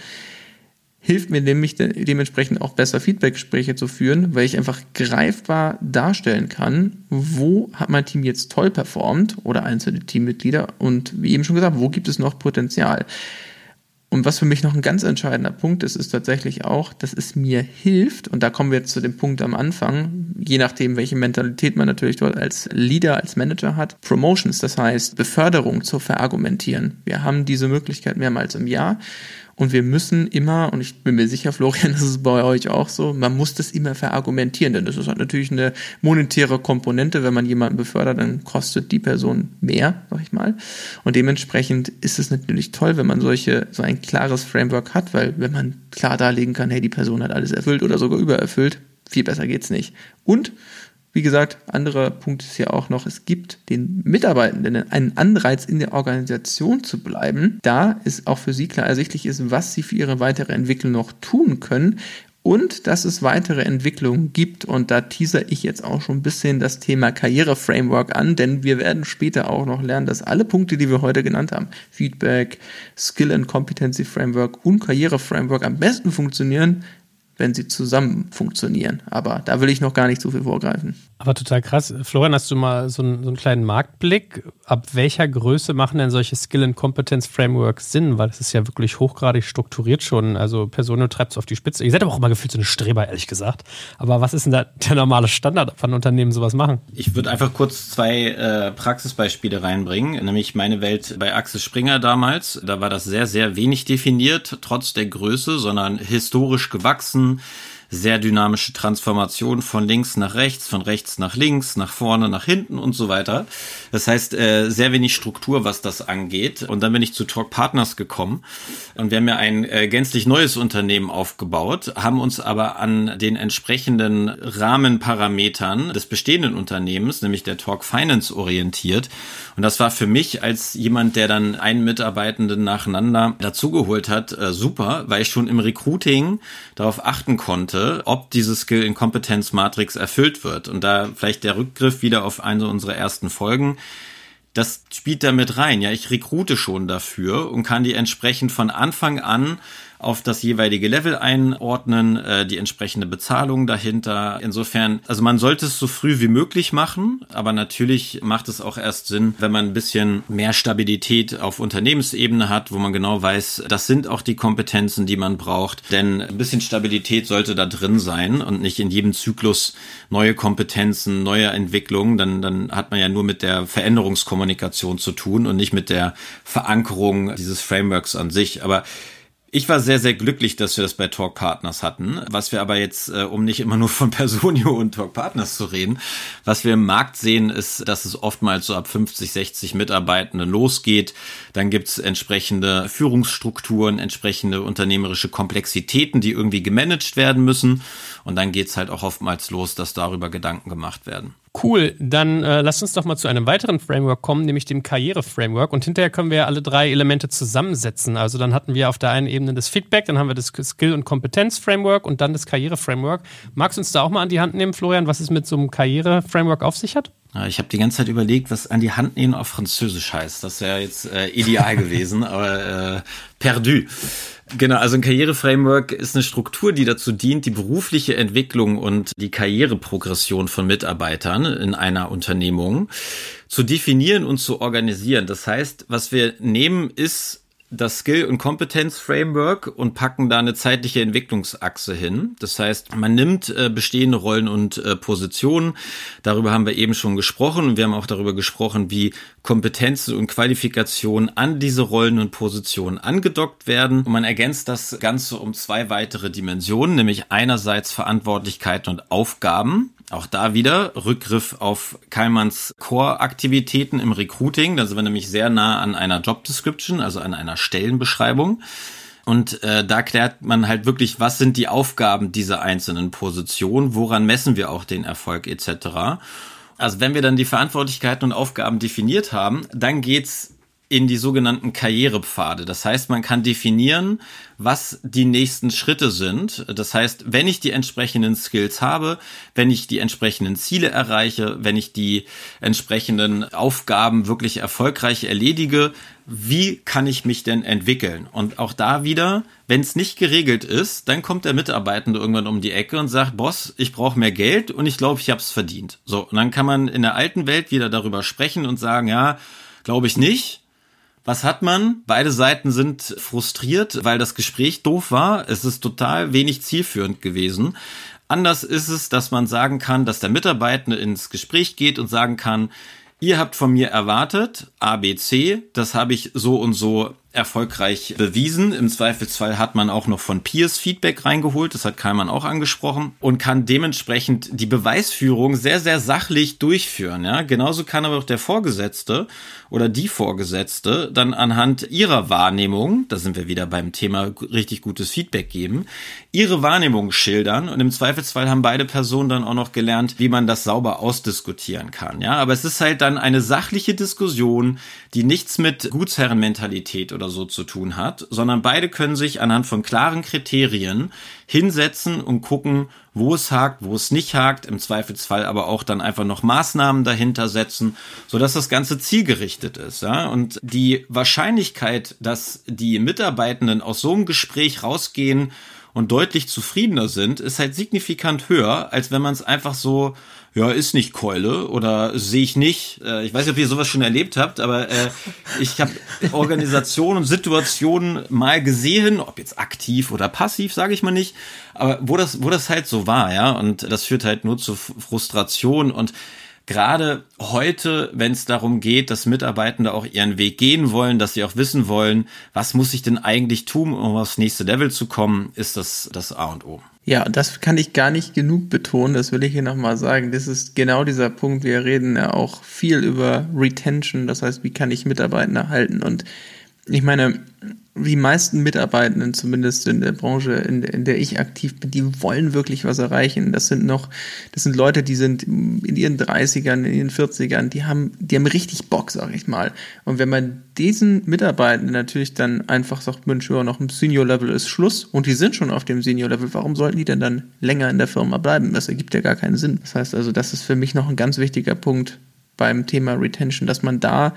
Hilft mir nämlich de dementsprechend auch besser Feedback-Gespräche zu führen, weil ich einfach greifbar darstellen kann, wo hat mein Team jetzt toll performt oder einzelne Teammitglieder und wie eben schon gesagt, wo gibt es noch Potenzial. Und was für mich noch ein ganz entscheidender Punkt ist, ist tatsächlich auch, dass es mir hilft, und da kommen wir jetzt zu dem Punkt am Anfang, je nachdem, welche Mentalität man natürlich dort als Leader, als Manager hat, Promotions, das heißt Beförderung zu verargumentieren. Wir haben diese Möglichkeit mehrmals im Jahr und wir müssen immer, und ich bin mir sicher, Florian, das ist bei euch auch so, man muss das immer verargumentieren, denn das ist halt natürlich eine monetäre Komponente. Wenn man jemanden befördert, dann kostet die Person mehr, sag ich mal. Und dementsprechend ist es natürlich toll, wenn man solche, so ein klares Framework hat, weil wenn man klar darlegen kann, hey, die Person hat alles erfüllt oder sogar übererfüllt, viel besser geht's nicht. Und wie gesagt, anderer Punkt ist ja auch noch, es gibt den Mitarbeitenden einen Anreiz, in der Organisation zu bleiben, da es auch für sie klar ersichtlich ist, was sie für ihre weitere Entwicklung noch tun können und dass es weitere Entwicklungen gibt. Und da teaser ich jetzt auch schon ein bisschen das Thema Karriereframework an, denn wir werden später auch noch lernen, dass alle Punkte, die wir heute genannt haben, Feedback, Skill and Competency Framework und Karriereframework am besten funktionieren, wenn sie zusammen funktionieren. Aber da will ich noch gar nicht so viel vorgreifen. Aber total krass. Florian, hast du mal so einen, so einen kleinen Marktblick? Ab welcher Größe machen denn solche Skill- and Competence-Frameworks Sinn? Weil es ist ja wirklich hochgradig strukturiert schon. Also Personen treibt es auf die Spitze. Ihr seid aber auch immer gefühlt so eine Streber, ehrlich gesagt. Aber was ist denn da der normale Standard, wann Unternehmen sowas machen? Ich würde einfach kurz zwei äh, Praxisbeispiele reinbringen. Nämlich meine Welt bei Axel Springer damals. Da war das sehr, sehr wenig definiert, trotz der Größe, sondern historisch gewachsen sehr dynamische Transformation von links nach rechts, von rechts nach links, nach vorne, nach hinten und so weiter. Das heißt, äh, sehr wenig Struktur, was das angeht. Und dann bin ich zu Talk Partners gekommen und wir haben ja ein äh, gänzlich neues Unternehmen aufgebaut, haben uns aber an den entsprechenden Rahmenparametern des bestehenden Unternehmens, nämlich der Talk Finance, orientiert. Und das war für mich als jemand, der dann einen Mitarbeitenden nacheinander dazugeholt hat, äh, super, weil ich schon im Recruiting darauf achten konnte, ob diese Skill-Inkompetenz-Matrix erfüllt wird. Und da vielleicht der Rückgriff wieder auf eine unserer ersten Folgen. Das spielt da mit rein. Ja, ich rekrute schon dafür und kann die entsprechend von Anfang an auf das jeweilige Level einordnen, äh, die entsprechende Bezahlung dahinter. Insofern, also man sollte es so früh wie möglich machen, aber natürlich macht es auch erst Sinn, wenn man ein bisschen mehr Stabilität auf Unternehmensebene hat, wo man genau weiß, das sind auch die Kompetenzen, die man braucht. Denn ein bisschen Stabilität sollte da drin sein und nicht in jedem Zyklus neue Kompetenzen, neue Entwicklungen. Dann, dann hat man ja nur mit der Veränderungskommunikation zu tun und nicht mit der Verankerung dieses Frameworks an sich. Aber ich war sehr, sehr glücklich, dass wir das bei Talk Partners hatten. Was wir aber jetzt, äh, um nicht immer nur von Personio und Talk Partners zu reden, was wir im Markt sehen, ist, dass es oftmals so ab 50, 60 Mitarbeitenden losgeht. Dann gibt's entsprechende Führungsstrukturen, entsprechende unternehmerische Komplexitäten, die irgendwie gemanagt werden müssen. Und dann geht's halt auch oftmals los, dass darüber Gedanken gemacht werden. Cool, dann äh, lasst uns doch mal zu einem weiteren Framework kommen, nämlich dem Karriere-Framework. Und hinterher können wir ja alle drei Elemente zusammensetzen. Also dann hatten wir auf der einen Ebene das Feedback, dann haben wir das Skill- und Kompetenz-Framework und dann das Karriere-Framework. Magst du uns da auch mal an die Hand nehmen, Florian, was es mit so einem Karriere-Framework auf sich hat? Ich habe die ganze Zeit überlegt, was an die Hand nehmen auf Französisch heißt. Das wäre jetzt äh, ideal gewesen, aber äh, perdu. Genau, also ein Karriereframework ist eine Struktur, die dazu dient, die berufliche Entwicklung und die Karriereprogression von Mitarbeitern in einer Unternehmung zu definieren und zu organisieren. Das heißt, was wir nehmen, ist das Skill- und Kompetenz-Framework und packen da eine zeitliche Entwicklungsachse hin. Das heißt, man nimmt äh, bestehende Rollen und äh, Positionen. Darüber haben wir eben schon gesprochen und wir haben auch darüber gesprochen, wie Kompetenzen und Qualifikationen an diese Rollen und Positionen angedockt werden. Und man ergänzt das Ganze um zwei weitere Dimensionen, nämlich einerseits Verantwortlichkeiten und Aufgaben. Auch da wieder Rückgriff auf Keilmanns Core-Aktivitäten im Recruiting. Da sind wir nämlich sehr nah an einer Job Description, also an einer Stellenbeschreibung. Und äh, da klärt man halt wirklich, was sind die Aufgaben dieser einzelnen Positionen, woran messen wir auch den Erfolg etc. Also wenn wir dann die Verantwortlichkeiten und Aufgaben definiert haben, dann geht's in die sogenannten Karrierepfade. Das heißt, man kann definieren, was die nächsten Schritte sind. Das heißt, wenn ich die entsprechenden Skills habe, wenn ich die entsprechenden Ziele erreiche, wenn ich die entsprechenden Aufgaben wirklich erfolgreich erledige, wie kann ich mich denn entwickeln? Und auch da wieder, wenn es nicht geregelt ist, dann kommt der Mitarbeitende irgendwann um die Ecke und sagt, Boss, ich brauche mehr Geld und ich glaube, ich habe es verdient. So, und dann kann man in der alten Welt wieder darüber sprechen und sagen, ja, glaube ich nicht was hat man? Beide Seiten sind frustriert, weil das Gespräch doof war. Es ist total wenig zielführend gewesen. Anders ist es, dass man sagen kann, dass der Mitarbeitende ins Gespräch geht und sagen kann, ihr habt von mir erwartet, ABC, das habe ich so und so erfolgreich bewiesen. Im Zweifelsfall hat man auch noch von Peers Feedback reingeholt, das hat Kalman auch angesprochen, und kann dementsprechend die Beweisführung sehr, sehr sachlich durchführen. Ja? Genauso kann aber auch der Vorgesetzte oder die Vorgesetzte dann anhand ihrer Wahrnehmung, da sind wir wieder beim Thema richtig gutes Feedback geben, ihre Wahrnehmung schildern und im Zweifelsfall haben beide Personen dann auch noch gelernt, wie man das sauber ausdiskutieren kann. Ja, aber es ist halt dann eine sachliche Diskussion, die nichts mit Gutsherrenmentalität oder so zu tun hat, sondern beide können sich anhand von klaren Kriterien hinsetzen und gucken, wo es hakt, wo es nicht hakt, im Zweifelsfall aber auch dann einfach noch Maßnahmen dahinter setzen, so dass das Ganze zielgerichtet ist. Ja? Und die Wahrscheinlichkeit, dass die Mitarbeitenden aus so einem Gespräch rausgehen und deutlich zufriedener sind, ist halt signifikant höher, als wenn man es einfach so ja, ist nicht Keule oder sehe ich nicht. Äh, ich weiß nicht, ob ihr sowas schon erlebt habt, aber äh, ich habe Organisationen und Situationen mal gesehen, ob jetzt aktiv oder passiv, sage ich mal nicht, aber wo das, wo das halt so war, ja, und das führt halt nur zu Frustration und gerade heute, wenn es darum geht, dass Mitarbeitende auch ihren Weg gehen wollen, dass sie auch wissen wollen, was muss ich denn eigentlich tun, um aufs nächste Level zu kommen, ist das das A und O. Ja, das kann ich gar nicht genug betonen, das will ich hier nochmal sagen. Das ist genau dieser Punkt. Wir reden ja auch viel über Retention, das heißt, wie kann ich Mitarbeiter halten? Und ich meine, die meisten Mitarbeitenden, zumindest in der Branche, in, in, der ich aktiv bin, die wollen wirklich was erreichen. Das sind noch, das sind Leute, die sind in ihren 30ern, in ihren 40ern, die haben, die haben richtig Bock, sag ich mal. Und wenn man diesen Mitarbeitenden natürlich dann einfach sagt, Mensch, ja, noch ein Senior-Level ist Schluss und die sind schon auf dem Senior-Level, warum sollten die denn dann länger in der Firma bleiben? Das ergibt ja gar keinen Sinn. Das heißt also, das ist für mich noch ein ganz wichtiger Punkt beim Thema Retention, dass man da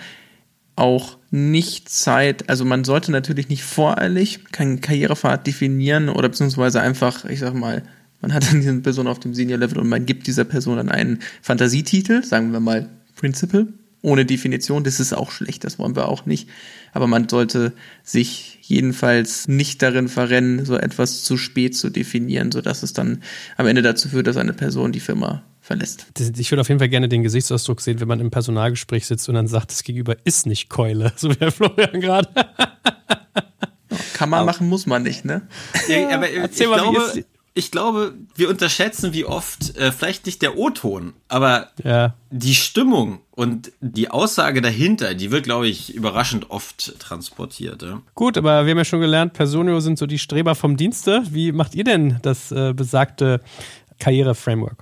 auch nicht Zeit, also man sollte natürlich nicht voreilig keinen Karrierepfad definieren oder beziehungsweise einfach, ich sag mal, man hat dann diese Person auf dem Senior-Level und man gibt dieser Person dann einen Fantasietitel, sagen wir mal Principal, ohne Definition, das ist auch schlecht, das wollen wir auch nicht. Aber man sollte sich jedenfalls nicht darin verrennen, so etwas zu spät zu definieren, sodass es dann am Ende dazu führt, dass eine Person die Firma verlässt. Ich würde auf jeden Fall gerne den Gesichtsausdruck sehen, wenn man im Personalgespräch sitzt und dann sagt, das Gegenüber ist nicht Keule, so wie Herr Florian gerade. Kann man aber, machen, muss man nicht, ne? Ja, aber ich, glaube, ich glaube, wir unterschätzen, wie oft, äh, vielleicht nicht der O-Ton, aber ja. die Stimmung und die Aussage dahinter, die wird, glaube ich, überraschend oft transportiert. Ja? Gut, aber wir haben ja schon gelernt, Personio sind so die Streber vom Dienste. Wie macht ihr denn das äh, besagte Karriere-Framework?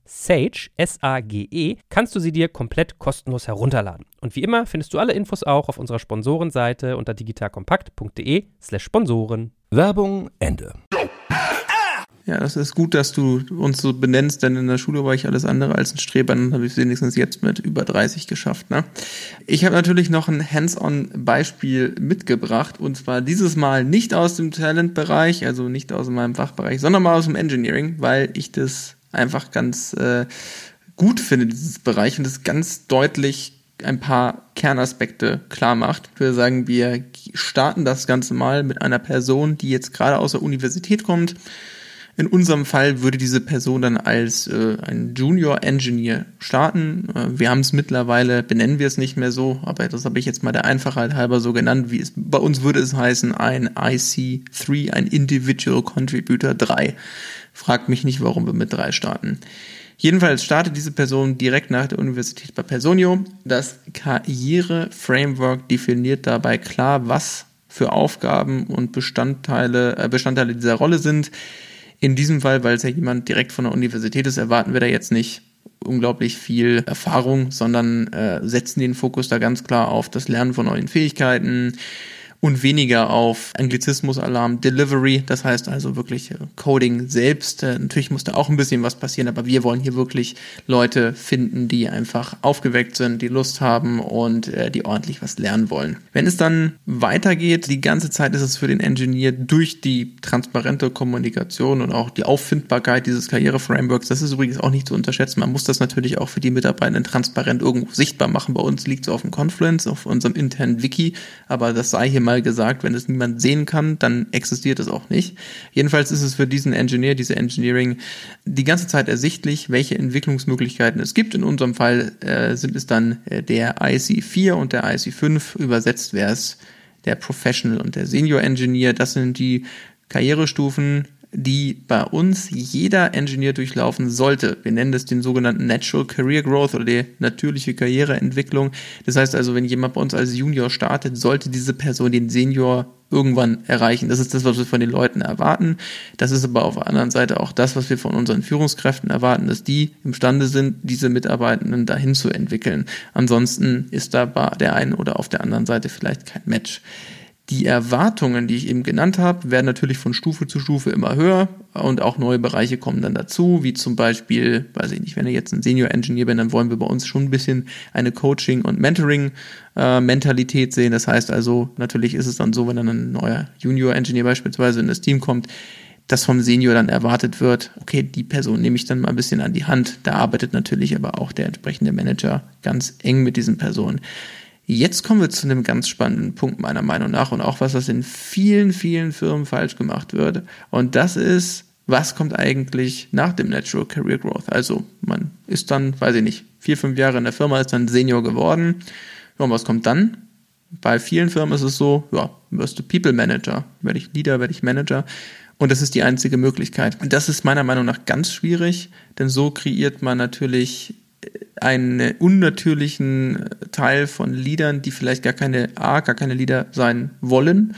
Sage, S-A-G-E, kannst du sie dir komplett kostenlos herunterladen. Und wie immer findest du alle Infos auch auf unserer Sponsorenseite unter digitalkompakt.de slash Sponsoren. Werbung Ende. Ja, das ist gut, dass du uns so benennst, denn in der Schule war ich alles andere als ein Streber, dann habe ich es wenigstens jetzt mit über 30 geschafft. Ne? Ich habe natürlich noch ein Hands-on-Beispiel mitgebracht und zwar dieses Mal nicht aus dem Talent-Bereich, also nicht aus meinem Fachbereich, sondern mal aus dem Engineering, weil ich das einfach ganz äh, gut finde, dieses Bereich und das ganz deutlich ein paar Kernaspekte klar macht. Ich würde sagen, wir starten das Ganze mal mit einer Person, die jetzt gerade aus der Universität kommt, in unserem Fall würde diese Person dann als äh, ein Junior Engineer starten. Äh, wir haben es mittlerweile, benennen wir es nicht mehr so, aber das habe ich jetzt mal der Einfachheit halber so genannt, wie es bei uns würde es heißen, ein IC3, ein Individual Contributor 3. Fragt mich nicht, warum wir mit 3 starten. Jedenfalls startet diese Person direkt nach der Universität bei Personio. Das Karriere-Framework definiert dabei klar, was für Aufgaben und Bestandteile, äh, Bestandteile dieser Rolle sind. In diesem Fall, weil es ja jemand direkt von der Universität ist, erwarten wir da jetzt nicht unglaublich viel Erfahrung, sondern äh, setzen den Fokus da ganz klar auf das Lernen von neuen Fähigkeiten, und weniger auf Anglizismus-Alarm Delivery, das heißt also wirklich äh, Coding selbst. Äh, natürlich muss da auch ein bisschen was passieren, aber wir wollen hier wirklich Leute finden, die einfach aufgeweckt sind, die Lust haben und äh, die ordentlich was lernen wollen. Wenn es dann weitergeht, die ganze Zeit ist es für den Engineer durch die transparente Kommunikation und auch die Auffindbarkeit dieses Karriere-Frameworks, das ist übrigens auch nicht zu unterschätzen. Man muss das natürlich auch für die Mitarbeitenden transparent irgendwo sichtbar machen. Bei uns liegt es auf dem Confluence, auf unserem internen Wiki, aber das sei hier mal mal gesagt, wenn es niemand sehen kann, dann existiert es auch nicht. Jedenfalls ist es für diesen Engineer, diese Engineering die ganze Zeit ersichtlich, welche Entwicklungsmöglichkeiten es gibt. In unserem Fall äh, sind es dann äh, der IC4 und der IC5. Übersetzt wäre es der Professional und der Senior Engineer. Das sind die Karrierestufen, die bei uns jeder Engineer durchlaufen sollte. Wir nennen das den sogenannten Natural Career Growth oder die natürliche Karriereentwicklung. Das heißt also, wenn jemand bei uns als Junior startet, sollte diese Person den Senior irgendwann erreichen. Das ist das, was wir von den Leuten erwarten. Das ist aber auf der anderen Seite auch das, was wir von unseren Führungskräften erwarten, dass die imstande sind, diese Mitarbeitenden dahin zu entwickeln. Ansonsten ist da bei der einen oder auf der anderen Seite vielleicht kein Match. Die Erwartungen, die ich eben genannt habe, werden natürlich von Stufe zu Stufe immer höher und auch neue Bereiche kommen dann dazu, wie zum Beispiel, weiß ich nicht, wenn ich jetzt ein Senior Engineer bin, dann wollen wir bei uns schon ein bisschen eine Coaching- und Mentoring-Mentalität äh, sehen. Das heißt also, natürlich ist es dann so, wenn dann ein neuer Junior Engineer beispielsweise in das Team kommt, dass vom Senior dann erwartet wird, okay, die Person nehme ich dann mal ein bisschen an die Hand. Da arbeitet natürlich aber auch der entsprechende Manager ganz eng mit diesen Personen. Jetzt kommen wir zu einem ganz spannenden Punkt meiner Meinung nach und auch was, was in vielen, vielen Firmen falsch gemacht wird. Und das ist, was kommt eigentlich nach dem Natural Career Growth? Also man ist dann, weiß ich nicht, vier, fünf Jahre in der Firma, ist dann Senior geworden. Ja, und was kommt dann? Bei vielen Firmen ist es so, ja, wirst du People Manager, werde ich Leader, werde ich Manager. Und das ist die einzige Möglichkeit. Und das ist meiner Meinung nach ganz schwierig, denn so kreiert man natürlich einen unnatürlichen Teil von Liedern, die vielleicht gar keine A, gar keine Lieder sein wollen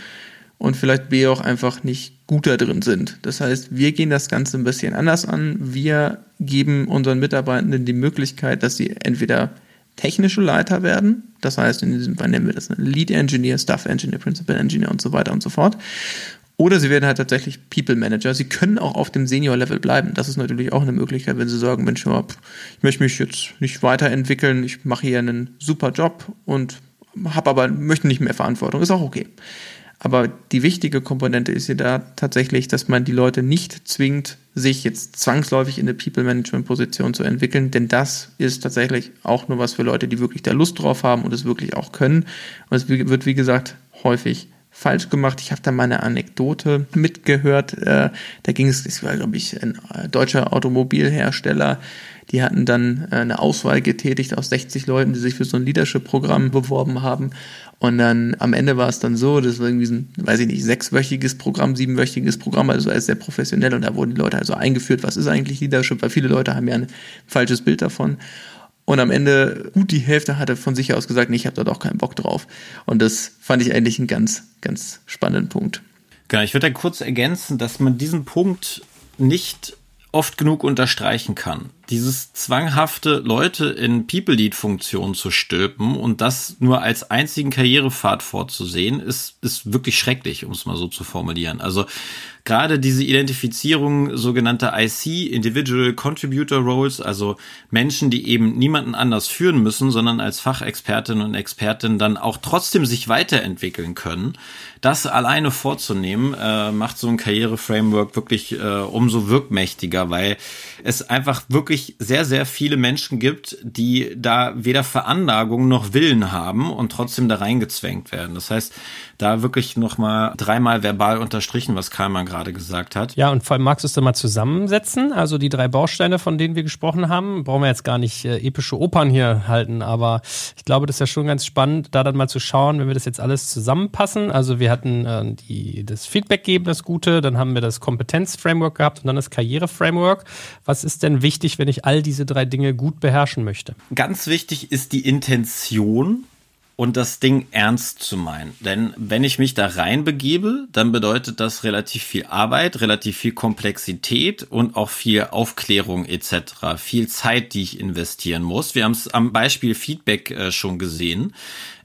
und vielleicht B auch einfach nicht gut da drin sind. Das heißt, wir gehen das Ganze ein bisschen anders an. Wir geben unseren Mitarbeitenden die Möglichkeit, dass sie entweder technische Leiter werden, das heißt, in diesem Fall nennen wir das Lead Engineer, Staff Engineer, Principal Engineer und so weiter und so fort. Oder sie werden halt tatsächlich People Manager. Sie können auch auf dem Senior-Level bleiben. Das ist natürlich auch eine Möglichkeit, wenn sie sagen, Mensch, ich möchte mich jetzt nicht weiterentwickeln, ich mache hier einen super Job und habe aber möchte nicht mehr Verantwortung. Ist auch okay. Aber die wichtige Komponente ist hier da tatsächlich, dass man die Leute nicht zwingt, sich jetzt zwangsläufig in eine People-Management-Position zu entwickeln, denn das ist tatsächlich auch nur was für Leute, die wirklich da Lust drauf haben und es wirklich auch können. Und es wird, wie gesagt, häufig falsch gemacht. Ich habe da mal eine Anekdote mitgehört. Äh, da ging es, das war, glaube ich, ein äh, deutscher Automobilhersteller. Die hatten dann äh, eine Auswahl getätigt aus 60 Leuten, die sich für so ein Leadership-Programm beworben haben. Und dann am Ende war es dann so, das war irgendwie so ein, weiß ich nicht, sechswöchiges Programm, siebenwöchiges Programm, also alles sehr professionell. Und da wurden die Leute also eingeführt, was ist eigentlich Leadership, weil viele Leute haben ja ein falsches Bild davon. Und am Ende, gut die Hälfte hatte von sich aus gesagt, nee, ich habe da doch keinen Bock drauf. Und das fand ich eigentlich einen ganz, ganz spannenden Punkt. Genau, ich würde da kurz ergänzen, dass man diesen Punkt nicht oft genug unterstreichen kann. Dieses zwanghafte Leute in People-Lead-Funktionen zu stülpen und das nur als einzigen Karrierepfad vorzusehen, ist, ist wirklich schrecklich, um es mal so zu formulieren. Also gerade diese Identifizierung sogenannter IC, Individual Contributor Roles, also Menschen, die eben niemanden anders führen müssen, sondern als Fachexpertin und Expertin dann auch trotzdem sich weiterentwickeln können, das alleine vorzunehmen, äh, macht so ein Karriereframework wirklich äh, umso wirkmächtiger, weil es einfach wirklich sehr, sehr viele Menschen gibt, die da weder Veranlagung noch Willen haben und trotzdem da reingezwängt werden. Das heißt, da wirklich nochmal dreimal verbal unterstrichen, was Karlmann gerade gesagt hat. Ja, und vor allem magst du es dann mal zusammensetzen? Also die drei Bausteine, von denen wir gesprochen haben, brauchen wir jetzt gar nicht äh, epische Opern hier halten, aber ich glaube, das ist ja schon ganz spannend, da dann mal zu schauen, wenn wir das jetzt alles zusammenpassen. Also wir hatten äh, die, das Feedback geben, das Gute, dann haben wir das Kompetenz-Framework gehabt und dann das Karriere-Framework. Was ist denn wichtig, wenn ich all diese drei Dinge gut beherrschen möchte? Ganz wichtig ist die Intention und das Ding ernst zu meinen. Denn wenn ich mich da reinbegebe, dann bedeutet das relativ viel Arbeit, relativ viel Komplexität und auch viel Aufklärung etc., viel Zeit, die ich investieren muss. Wir haben es am Beispiel Feedback äh, schon gesehen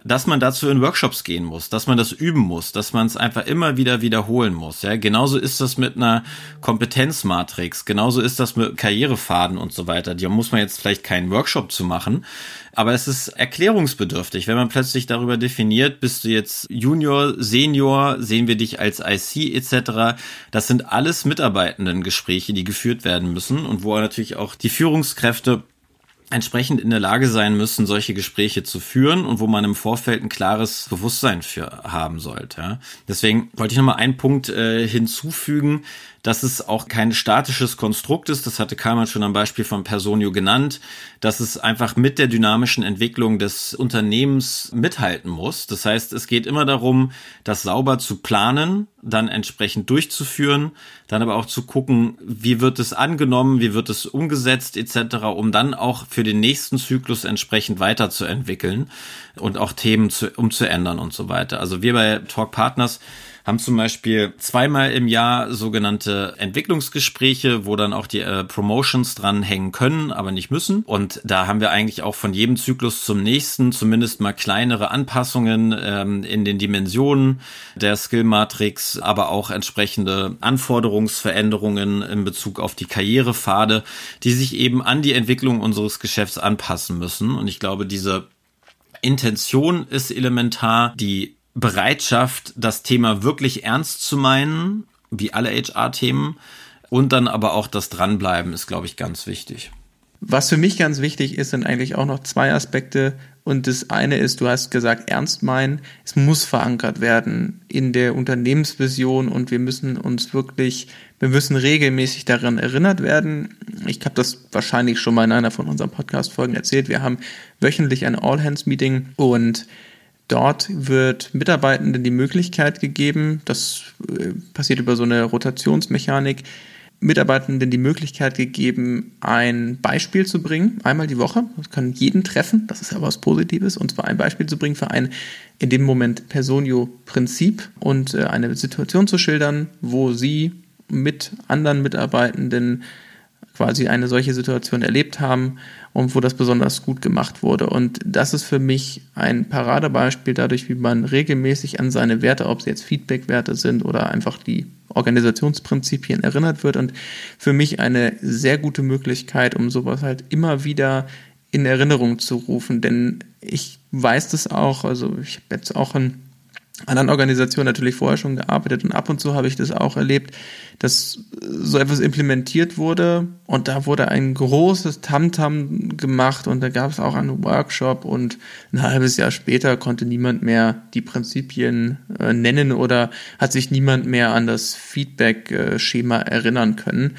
dass man dazu in Workshops gehen muss, dass man das üben muss, dass man es einfach immer wieder wiederholen muss. Ja, genauso ist das mit einer Kompetenzmatrix, genauso ist das mit Karrierefaden und so weiter. Die muss man jetzt vielleicht keinen Workshop zu machen, aber es ist erklärungsbedürftig. Wenn man plötzlich darüber definiert, bist du jetzt Junior, Senior, sehen wir dich als IC etc. Das sind alles Mitarbeitenden-Gespräche, die geführt werden müssen und wo natürlich auch die Führungskräfte entsprechend in der Lage sein müssen, solche Gespräche zu führen und wo man im Vorfeld ein klares Bewusstsein für haben sollte. Deswegen wollte ich nochmal einen Punkt äh, hinzufügen, dass es auch kein statisches Konstrukt ist. Das hatte Karlmann schon am Beispiel von Personio genannt, dass es einfach mit der dynamischen Entwicklung des Unternehmens mithalten muss. Das heißt, es geht immer darum, das sauber zu planen, dann entsprechend durchzuführen, dann aber auch zu gucken, wie wird es angenommen, wie wird es umgesetzt etc., um dann auch für den nächsten Zyklus entsprechend weiterzuentwickeln und auch Themen zu, umzuändern und so weiter. Also wir bei Talk Partners haben zum Beispiel zweimal im Jahr sogenannte Entwicklungsgespräche, wo dann auch die äh, Promotions dran hängen können, aber nicht müssen. Und da haben wir eigentlich auch von jedem Zyklus zum nächsten zumindest mal kleinere Anpassungen ähm, in den Dimensionen der Skill Matrix, aber auch entsprechende Anforderungsveränderungen in Bezug auf die Karrierepfade, die sich eben an die Entwicklung unseres Geschäfts anpassen müssen. Und ich glaube, diese Intention ist elementar, die Bereitschaft, das Thema wirklich ernst zu meinen, wie alle HR-Themen. Und dann aber auch das Dranbleiben ist, glaube ich, ganz wichtig. Was für mich ganz wichtig ist, sind eigentlich auch noch zwei Aspekte. Und das eine ist, du hast gesagt, ernst meinen. Es muss verankert werden in der Unternehmensvision und wir müssen uns wirklich, wir müssen regelmäßig daran erinnert werden. Ich habe das wahrscheinlich schon mal in einer von unseren Podcast-Folgen erzählt. Wir haben wöchentlich ein All-Hands-Meeting und Dort wird Mitarbeitenden die Möglichkeit gegeben, das äh, passiert über so eine Rotationsmechanik, Mitarbeitenden die Möglichkeit gegeben, ein Beispiel zu bringen, einmal die Woche. Das kann jeden treffen, das ist ja was Positives, und zwar ein Beispiel zu bringen für ein in dem Moment Personio-Prinzip und äh, eine Situation zu schildern, wo sie mit anderen Mitarbeitenden quasi eine solche Situation erlebt haben und wo das besonders gut gemacht wurde. Und das ist für mich ein Paradebeispiel dadurch, wie man regelmäßig an seine Werte, ob es jetzt Feedback-Werte sind oder einfach die Organisationsprinzipien erinnert wird und für mich eine sehr gute Möglichkeit, um sowas halt immer wieder in Erinnerung zu rufen, denn ich weiß das auch, also ich habe jetzt auch ein anderen Organisationen natürlich vorher schon gearbeitet und ab und zu habe ich das auch erlebt, dass so etwas implementiert wurde und da wurde ein großes Tamtam -Tam gemacht und da gab es auch einen Workshop und ein halbes Jahr später konnte niemand mehr die Prinzipien äh, nennen oder hat sich niemand mehr an das Feedback-Schema erinnern können.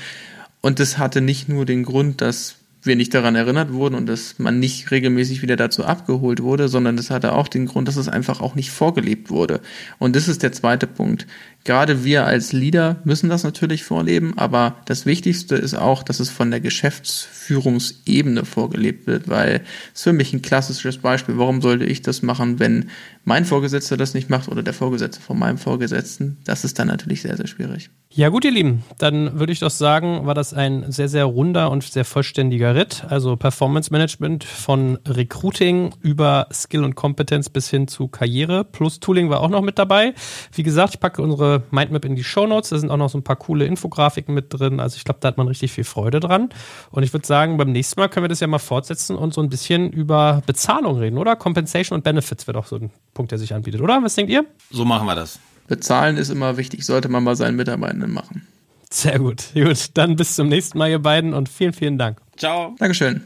Und das hatte nicht nur den Grund, dass wir nicht daran erinnert wurden und dass man nicht regelmäßig wieder dazu abgeholt wurde, sondern das hatte auch den Grund, dass es einfach auch nicht vorgelebt wurde. Und das ist der zweite Punkt. Gerade wir als Leader müssen das natürlich vorleben, aber das Wichtigste ist auch, dass es von der Geschäftsführungsebene vorgelebt wird, weil es für mich ein klassisches Beispiel, warum sollte ich das machen, wenn mein Vorgesetzter das nicht macht oder der Vorgesetzte von meinem Vorgesetzten? Das ist dann natürlich sehr, sehr schwierig. Ja gut, ihr Lieben, dann würde ich doch sagen, war das ein sehr, sehr runder und sehr vollständiger Ritt. Also Performance Management von Recruiting über Skill und Kompetenz bis hin zu Karriere plus Tooling war auch noch mit dabei. Wie gesagt, ich packe unsere Mindmap in die Show Notes. Da sind auch noch so ein paar coole Infografiken mit drin. Also ich glaube, da hat man richtig viel Freude dran. Und ich würde sagen, beim nächsten Mal können wir das ja mal fortsetzen und so ein bisschen über Bezahlung reden, oder? Compensation und Benefits wäre doch so ein Punkt, der sich anbietet, oder? Was denkt ihr? So machen wir das. Bezahlen ist immer wichtig, sollte man bei seinen Mitarbeitenden machen. Sehr gut. Gut, dann bis zum nächsten Mal, ihr beiden, und vielen, vielen Dank. Ciao. Dankeschön.